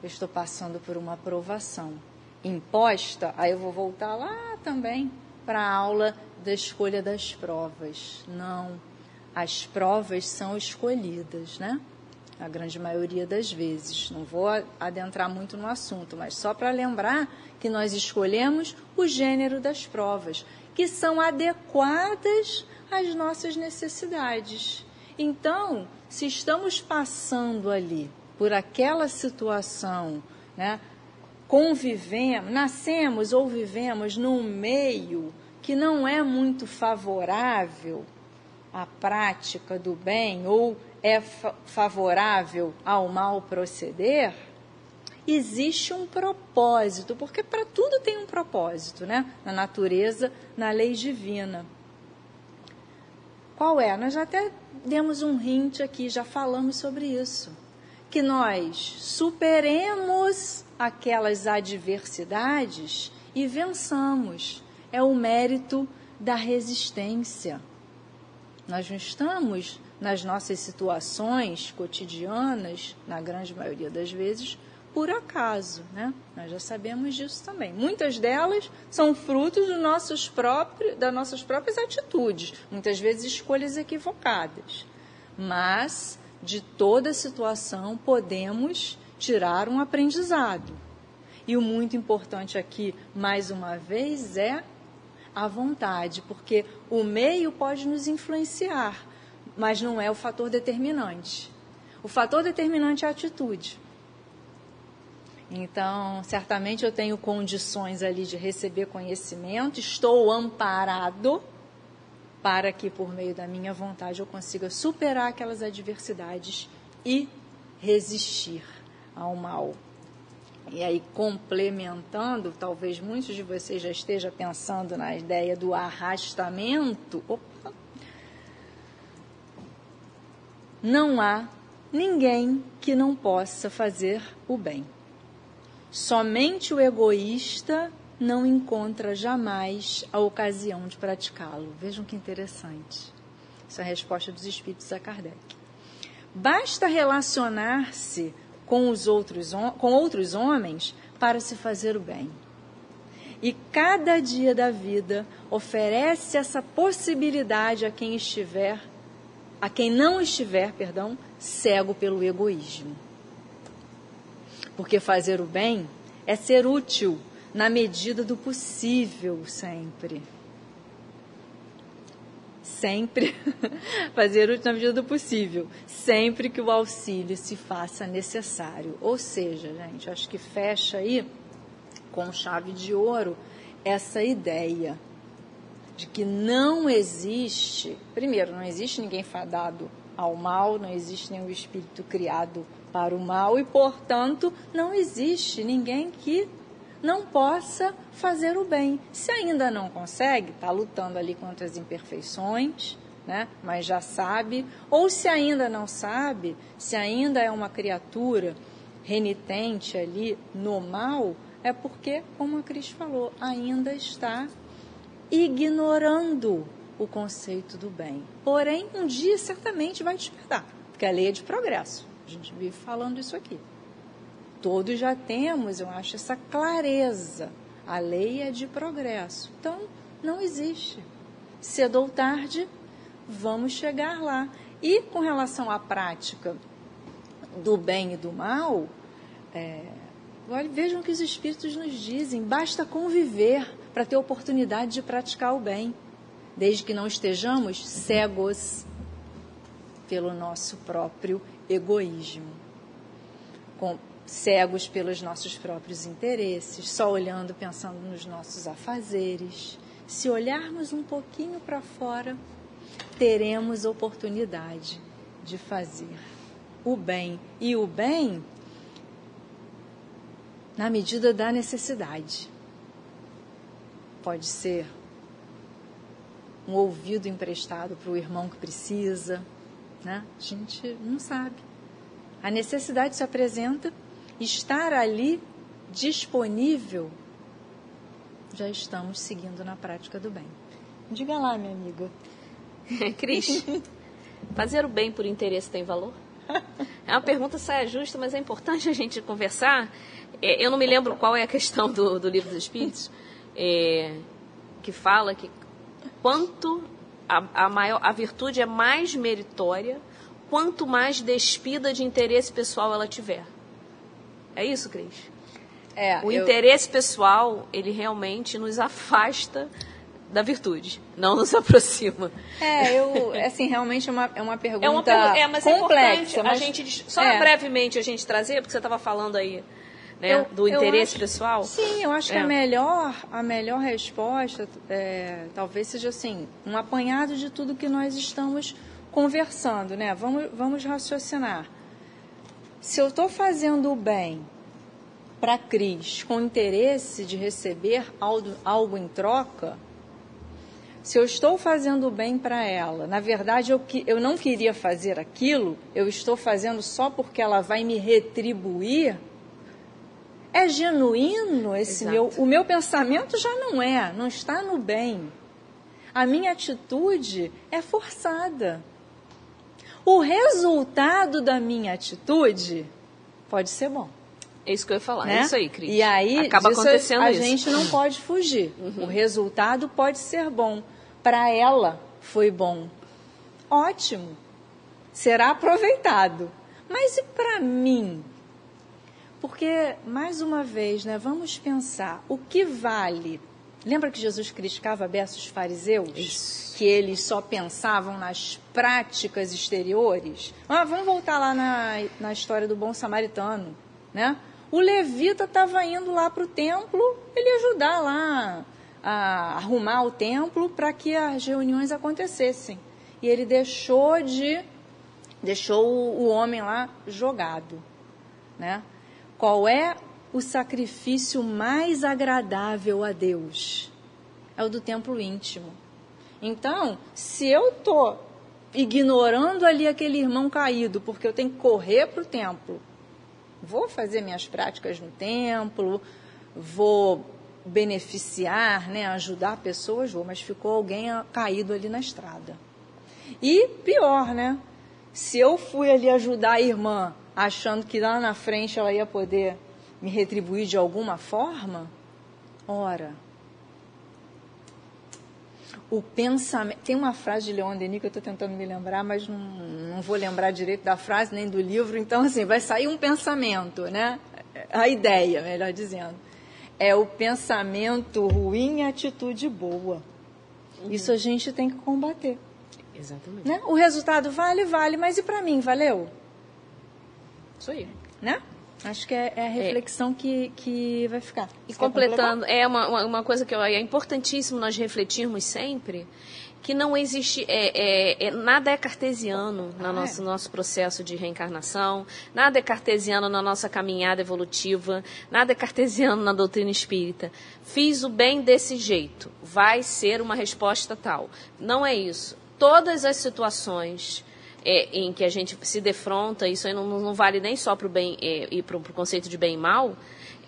eu estou passando por uma aprovação imposta, aí eu vou voltar lá também para a aula da escolha das provas. Não, as provas são escolhidas, né? a grande maioria das vezes. Não vou adentrar muito no assunto, mas só para lembrar que nós escolhemos o gênero das provas, que são adequadas às nossas necessidades. Então, se estamos passando ali por aquela situação, né, convivemos, nascemos ou vivemos num meio que não é muito favorável à prática do bem ou é favorável ao mal proceder, existe um propósito, porque para tudo tem um propósito, né? Na natureza, na lei divina. Qual é? Nós já até demos um hint aqui, já falamos sobre isso. Que nós superemos aquelas adversidades e vençamos. É o mérito da resistência. Nós não estamos nas nossas situações cotidianas, na grande maioria das vezes, por acaso, né? Nós já sabemos disso também. Muitas delas são frutos dos nossos próprios, das nossas próprias atitudes, muitas vezes escolhas equivocadas. Mas de toda situação podemos tirar um aprendizado. E o muito importante aqui, mais uma vez, é a vontade, porque o meio pode nos influenciar, mas não é o fator determinante. O fator determinante é a atitude. Então, certamente eu tenho condições ali de receber conhecimento, estou amparado para que, por meio da minha vontade, eu consiga superar aquelas adversidades e resistir ao mal. E aí, complementando, talvez muitos de vocês já estejam pensando na ideia do arrastamento. Opa, não há ninguém que não possa fazer o bem. Somente o egoísta não encontra jamais a ocasião de praticá-lo. Vejam que interessante. Essa é a resposta dos espíritos a Kardec. Basta relacionar-se com os outros com outros homens para se fazer o bem. E cada dia da vida oferece essa possibilidade a quem estiver a quem não estiver, perdão, cego pelo egoísmo. Porque fazer o bem é ser útil na medida do possível sempre. Sempre <laughs> fazer útil na medida do possível, sempre que o auxílio se faça necessário. Ou seja, gente, acho que fecha aí com chave de ouro essa ideia de que não existe, primeiro, não existe ninguém fadado ao mal, não existe nenhum espírito criado para o mal e, portanto, não existe ninguém que não possa fazer o bem. Se ainda não consegue, está lutando ali contra as imperfeições, né? mas já sabe, ou se ainda não sabe, se ainda é uma criatura renitente ali no mal, é porque, como a Cris falou, ainda está ignorando o conceito do bem. Porém, um dia certamente vai despertar, porque a lei é de progresso. A gente vive falando isso aqui. Todos já temos, eu acho, essa clareza. A lei é de progresso. Então, não existe. Cedo ou tarde, vamos chegar lá. E com relação à prática do bem e do mal, é, vejam o que os espíritos nos dizem: basta conviver para ter oportunidade de praticar o bem, desde que não estejamos cegos pelo nosso próprio egoísmo, com, cegos pelos nossos próprios interesses, só olhando, pensando nos nossos afazeres. Se olharmos um pouquinho para fora, teremos oportunidade de fazer o bem. E o bem na medida da necessidade. Pode ser um ouvido emprestado para o irmão que precisa, né? A gente não sabe. A necessidade se apresenta, estar ali disponível, já estamos seguindo na prática do bem. Diga lá, minha amiga. <laughs> Cris, fazer o bem por interesse tem valor? <laughs> É uma pergunta saia justa, mas é importante a gente conversar. É, eu não me lembro qual é a questão do, do Livro dos Espíritos, é, que fala que quanto a, a, maior, a virtude é mais meritória, quanto mais despida de interesse pessoal ela tiver. É isso, Cris? É, o eu... interesse pessoal, ele realmente nos afasta da virtude, não nos <laughs> aproxima. É, eu, assim, realmente é uma, é uma pergunta é uma pergunta, é, mas complexa. É mas... a gente, só é. brevemente a gente trazer, porque você estava falando aí né, eu, do interesse acho, pessoal. Sim, eu acho é. que a melhor, a melhor resposta é, talvez seja assim, um apanhado de tudo que nós estamos conversando, né? Vamos, vamos raciocinar. Se eu estou fazendo o bem para a Cris com interesse de receber algo, algo em troca, se eu estou fazendo o bem para ela, na verdade eu, eu não queria fazer aquilo, eu estou fazendo só porque ela vai me retribuir, é genuíno esse Exato. meu. O meu pensamento já não é, não está no bem. A minha atitude é forçada. O resultado da minha atitude pode ser bom. É isso que eu ia falar. Né? É isso aí, Cris. E aí, acaba acontecendo a isso. gente não pode fugir. Uhum. O resultado pode ser bom. Para ela foi bom. Ótimo. Será aproveitado. Mas e para mim? Porque, mais uma vez, né, vamos pensar, o que vale? Lembra que Jesus criticava versus fariseus? Isso. Que eles só pensavam nas práticas exteriores? Ah, vamos voltar lá na, na história do bom samaritano, né? O levita estava indo lá para o templo, ele ajudar lá a arrumar o templo para que as reuniões acontecessem. E ele deixou de deixou o homem lá jogado, né? Qual é o sacrifício mais agradável a Deus? É o do templo íntimo. Então, se eu estou ignorando ali aquele irmão caído, porque eu tenho que correr para o templo, vou fazer minhas práticas no templo, vou beneficiar, né, ajudar pessoas, vou, mas ficou alguém caído ali na estrada. E pior, né? Se eu fui ali ajudar a irmã achando que lá na frente ela ia poder me retribuir de alguma forma? Ora, o pensamento. Tem uma frase de Leon Denis que eu estou tentando me lembrar, mas não, não vou lembrar direito da frase nem do livro, então, assim, vai sair um pensamento, né? A ideia, melhor dizendo. É o pensamento ruim e atitude boa. Uhum. Isso a gente tem que combater. Exatamente. Né? O resultado vale, vale, mas e para mim, valeu? Isso aí. Né? Acho que é, é a reflexão é. Que, que vai ficar. E Você completando, é uma, uma coisa que é importantíssimo nós refletirmos sempre, que não existe, é, é, é, nada é cartesiano no ah, nosso, é. nosso processo de reencarnação, nada é cartesiano na nossa caminhada evolutiva, nada é cartesiano na doutrina espírita. Fiz o bem desse jeito, vai ser uma resposta tal. Não é isso. Todas as situações é, em que a gente se defronta, isso aí não, não vale nem só para o bem é, e para o conceito de bem e mal,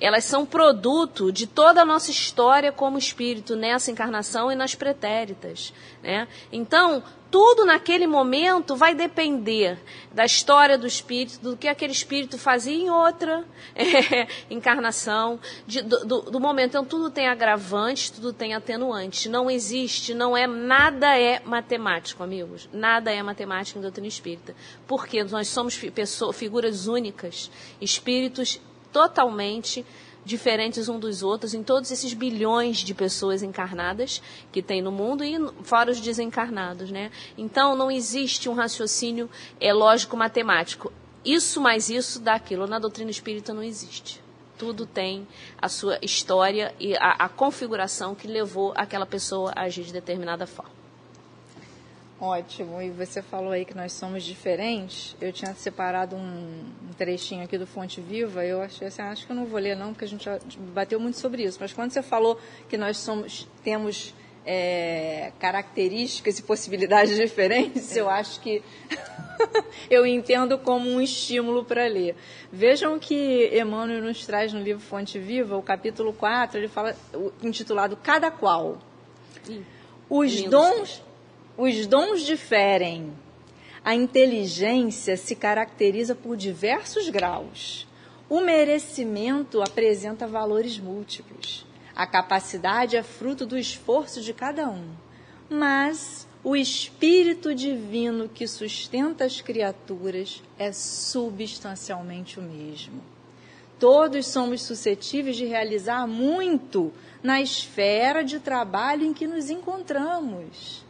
elas são produto de toda a nossa história como espírito nessa encarnação e nas pretéritas. Né? Então, tudo naquele momento vai depender da história do espírito, do que aquele espírito fazia em outra <laughs> é, encarnação, de, do, do, momento. Então, tudo tem agravantes, tudo tem atenuantes. Não existe, não é, nada é matemático, amigos. Nada é matemático em doutrina espírita. Porque nós somos pessoas, figuras únicas, espíritos totalmente diferentes um dos outros em todos esses bilhões de pessoas encarnadas que tem no mundo e fora os desencarnados, né? Então não existe um raciocínio é lógico matemático. Isso mais isso dá aquilo. Na doutrina espírita não existe. Tudo tem a sua história e a, a configuração que levou aquela pessoa a agir de determinada forma. Ótimo. E você falou aí que nós somos diferentes. Eu tinha separado um, um trechinho aqui do Fonte Viva. Eu achei assim, ah, acho que eu não vou ler não, porque a gente já bateu muito sobre isso. Mas quando você falou que nós somos, temos é, características e possibilidades <laughs> diferentes, é. eu acho que <laughs> eu entendo como um estímulo para ler. Vejam que Emmanuel nos traz no livro Fonte Viva, o capítulo 4, ele fala, intitulado Cada Qual. Os Lindo. dons os dons diferem. A inteligência se caracteriza por diversos graus. O merecimento apresenta valores múltiplos. A capacidade é fruto do esforço de cada um. Mas o espírito divino que sustenta as criaturas é substancialmente o mesmo. Todos somos suscetíveis de realizar muito na esfera de trabalho em que nos encontramos.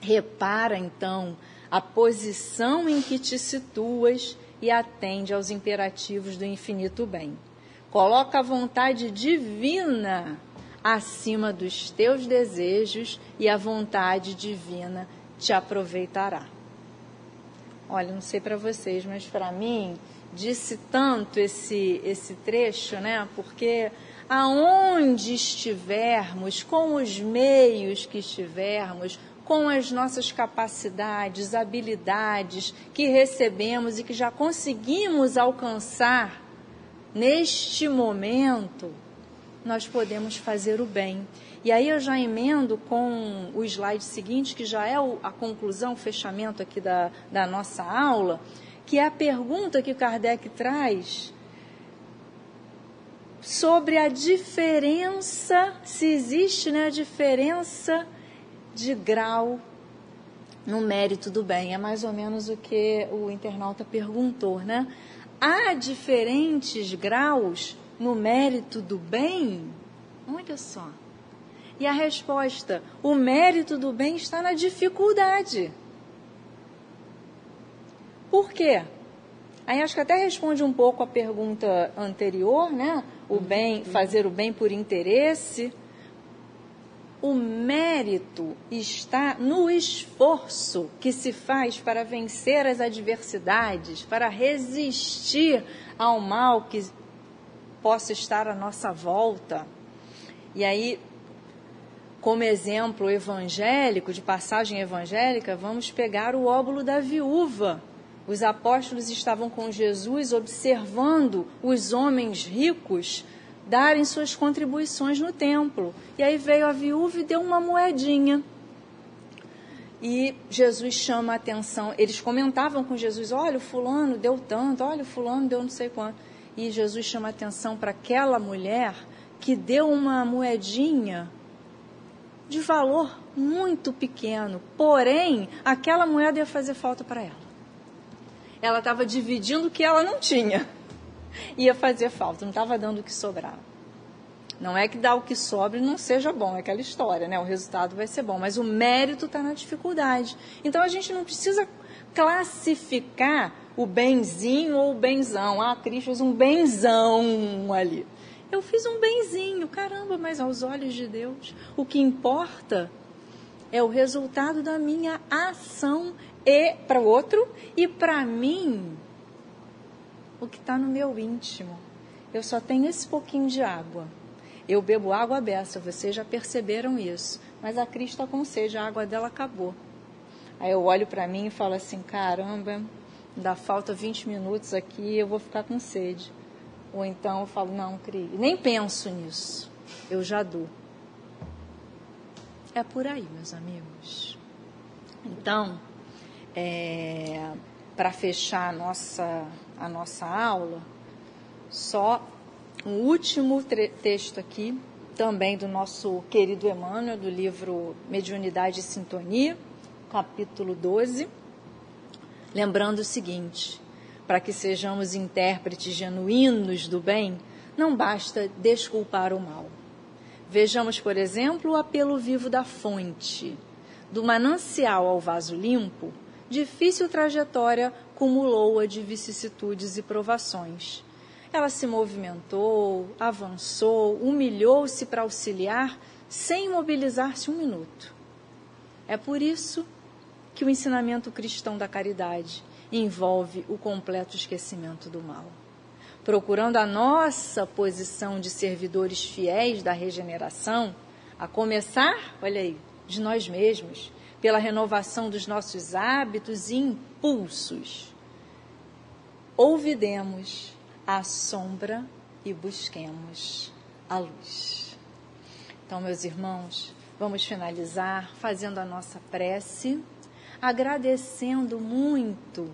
Repara, então, a posição em que te situas e atende aos imperativos do infinito bem. Coloca a vontade divina acima dos teus desejos e a vontade divina te aproveitará. Olha, não sei para vocês, mas para mim disse tanto esse esse trecho, né? Porque aonde estivermos, com os meios que estivermos, com as nossas capacidades, habilidades que recebemos e que já conseguimos alcançar neste momento, nós podemos fazer o bem. E aí eu já emendo com o slide seguinte, que já é a conclusão, o fechamento aqui da, da nossa aula, que é a pergunta que Kardec traz sobre a diferença, se existe né, a diferença de grau no mérito do bem. É mais ou menos o que o internauta perguntou, né? Há diferentes graus no mérito do bem? Olha só. E a resposta: o mérito do bem está na dificuldade. Por quê? Aí acho que até responde um pouco a pergunta anterior, né? O bem, fazer o bem por interesse o mérito está no esforço que se faz para vencer as adversidades, para resistir ao mal que possa estar à nossa volta. E aí, como exemplo evangélico, de passagem evangélica, vamos pegar o óbolo da viúva. Os apóstolos estavam com Jesus observando os homens ricos darem suas contribuições no templo. E aí veio a viúva e deu uma moedinha. E Jesus chama a atenção. Eles comentavam com Jesus: olha, o fulano deu tanto, olha, o fulano deu não sei quanto. E Jesus chama a atenção para aquela mulher que deu uma moedinha de valor muito pequeno. Porém, aquela moeda ia fazer falta para ela. Ela estava dividindo o que ela não tinha <laughs> ia fazer falta, não estava dando o que sobrava. Não é que dá o que sobra não seja bom, é aquela história, né? O resultado vai ser bom, mas o mérito está na dificuldade. Então a gente não precisa classificar o benzinho ou o benzão. Ah, Cris fez um benzão ali. Eu fiz um benzinho, caramba, mas aos olhos de Deus, o que importa é o resultado da minha ação e para o outro e para mim o que está no meu íntimo. Eu só tenho esse pouquinho de água. Eu bebo água beça, vocês já perceberam isso. Mas a Cris está com sede, a água dela acabou. Aí eu olho para mim e falo assim: caramba, dá falta 20 minutos aqui, eu vou ficar com sede. Ou então eu falo: não, Cris, nem penso nisso, eu já dou. É por aí, meus amigos. Então, é, para fechar a nossa, a nossa aula, só um último texto aqui, também do nosso querido Emmanuel, do livro Mediunidade e Sintonia, capítulo 12. Lembrando o seguinte: para que sejamos intérpretes genuínos do bem, não basta desculpar o mal. Vejamos, por exemplo, o apelo vivo da fonte. Do manancial ao vaso limpo, difícil trajetória cumulou-a de vicissitudes e provações. Ela se movimentou, avançou, humilhou-se para auxiliar, sem mobilizar-se um minuto. É por isso que o ensinamento cristão da caridade envolve o completo esquecimento do mal. Procurando a nossa posição de servidores fiéis da regeneração, a começar, olha aí, de nós mesmos, pela renovação dos nossos hábitos e impulsos. Ouvidemos a sombra e busquemos a luz. Então, meus irmãos, vamos finalizar fazendo a nossa prece, agradecendo muito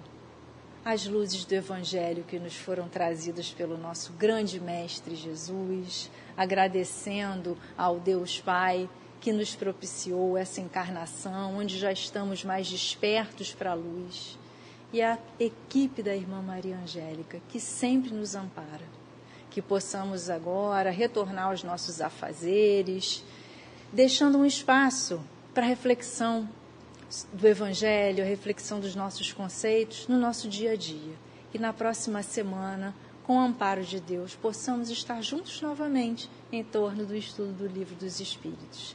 as luzes do Evangelho que nos foram trazidas pelo nosso grande Mestre Jesus, agradecendo ao Deus Pai que nos propiciou essa encarnação, onde já estamos mais despertos para a luz, e a equipe da Irmã Maria Angélica, que sempre nos ampara. Que possamos agora retornar aos nossos afazeres, deixando um espaço para reflexão do Evangelho, a reflexão dos nossos conceitos no nosso dia a dia. E na próxima semana, com o amparo de Deus, possamos estar juntos novamente em torno do estudo do Livro dos Espíritos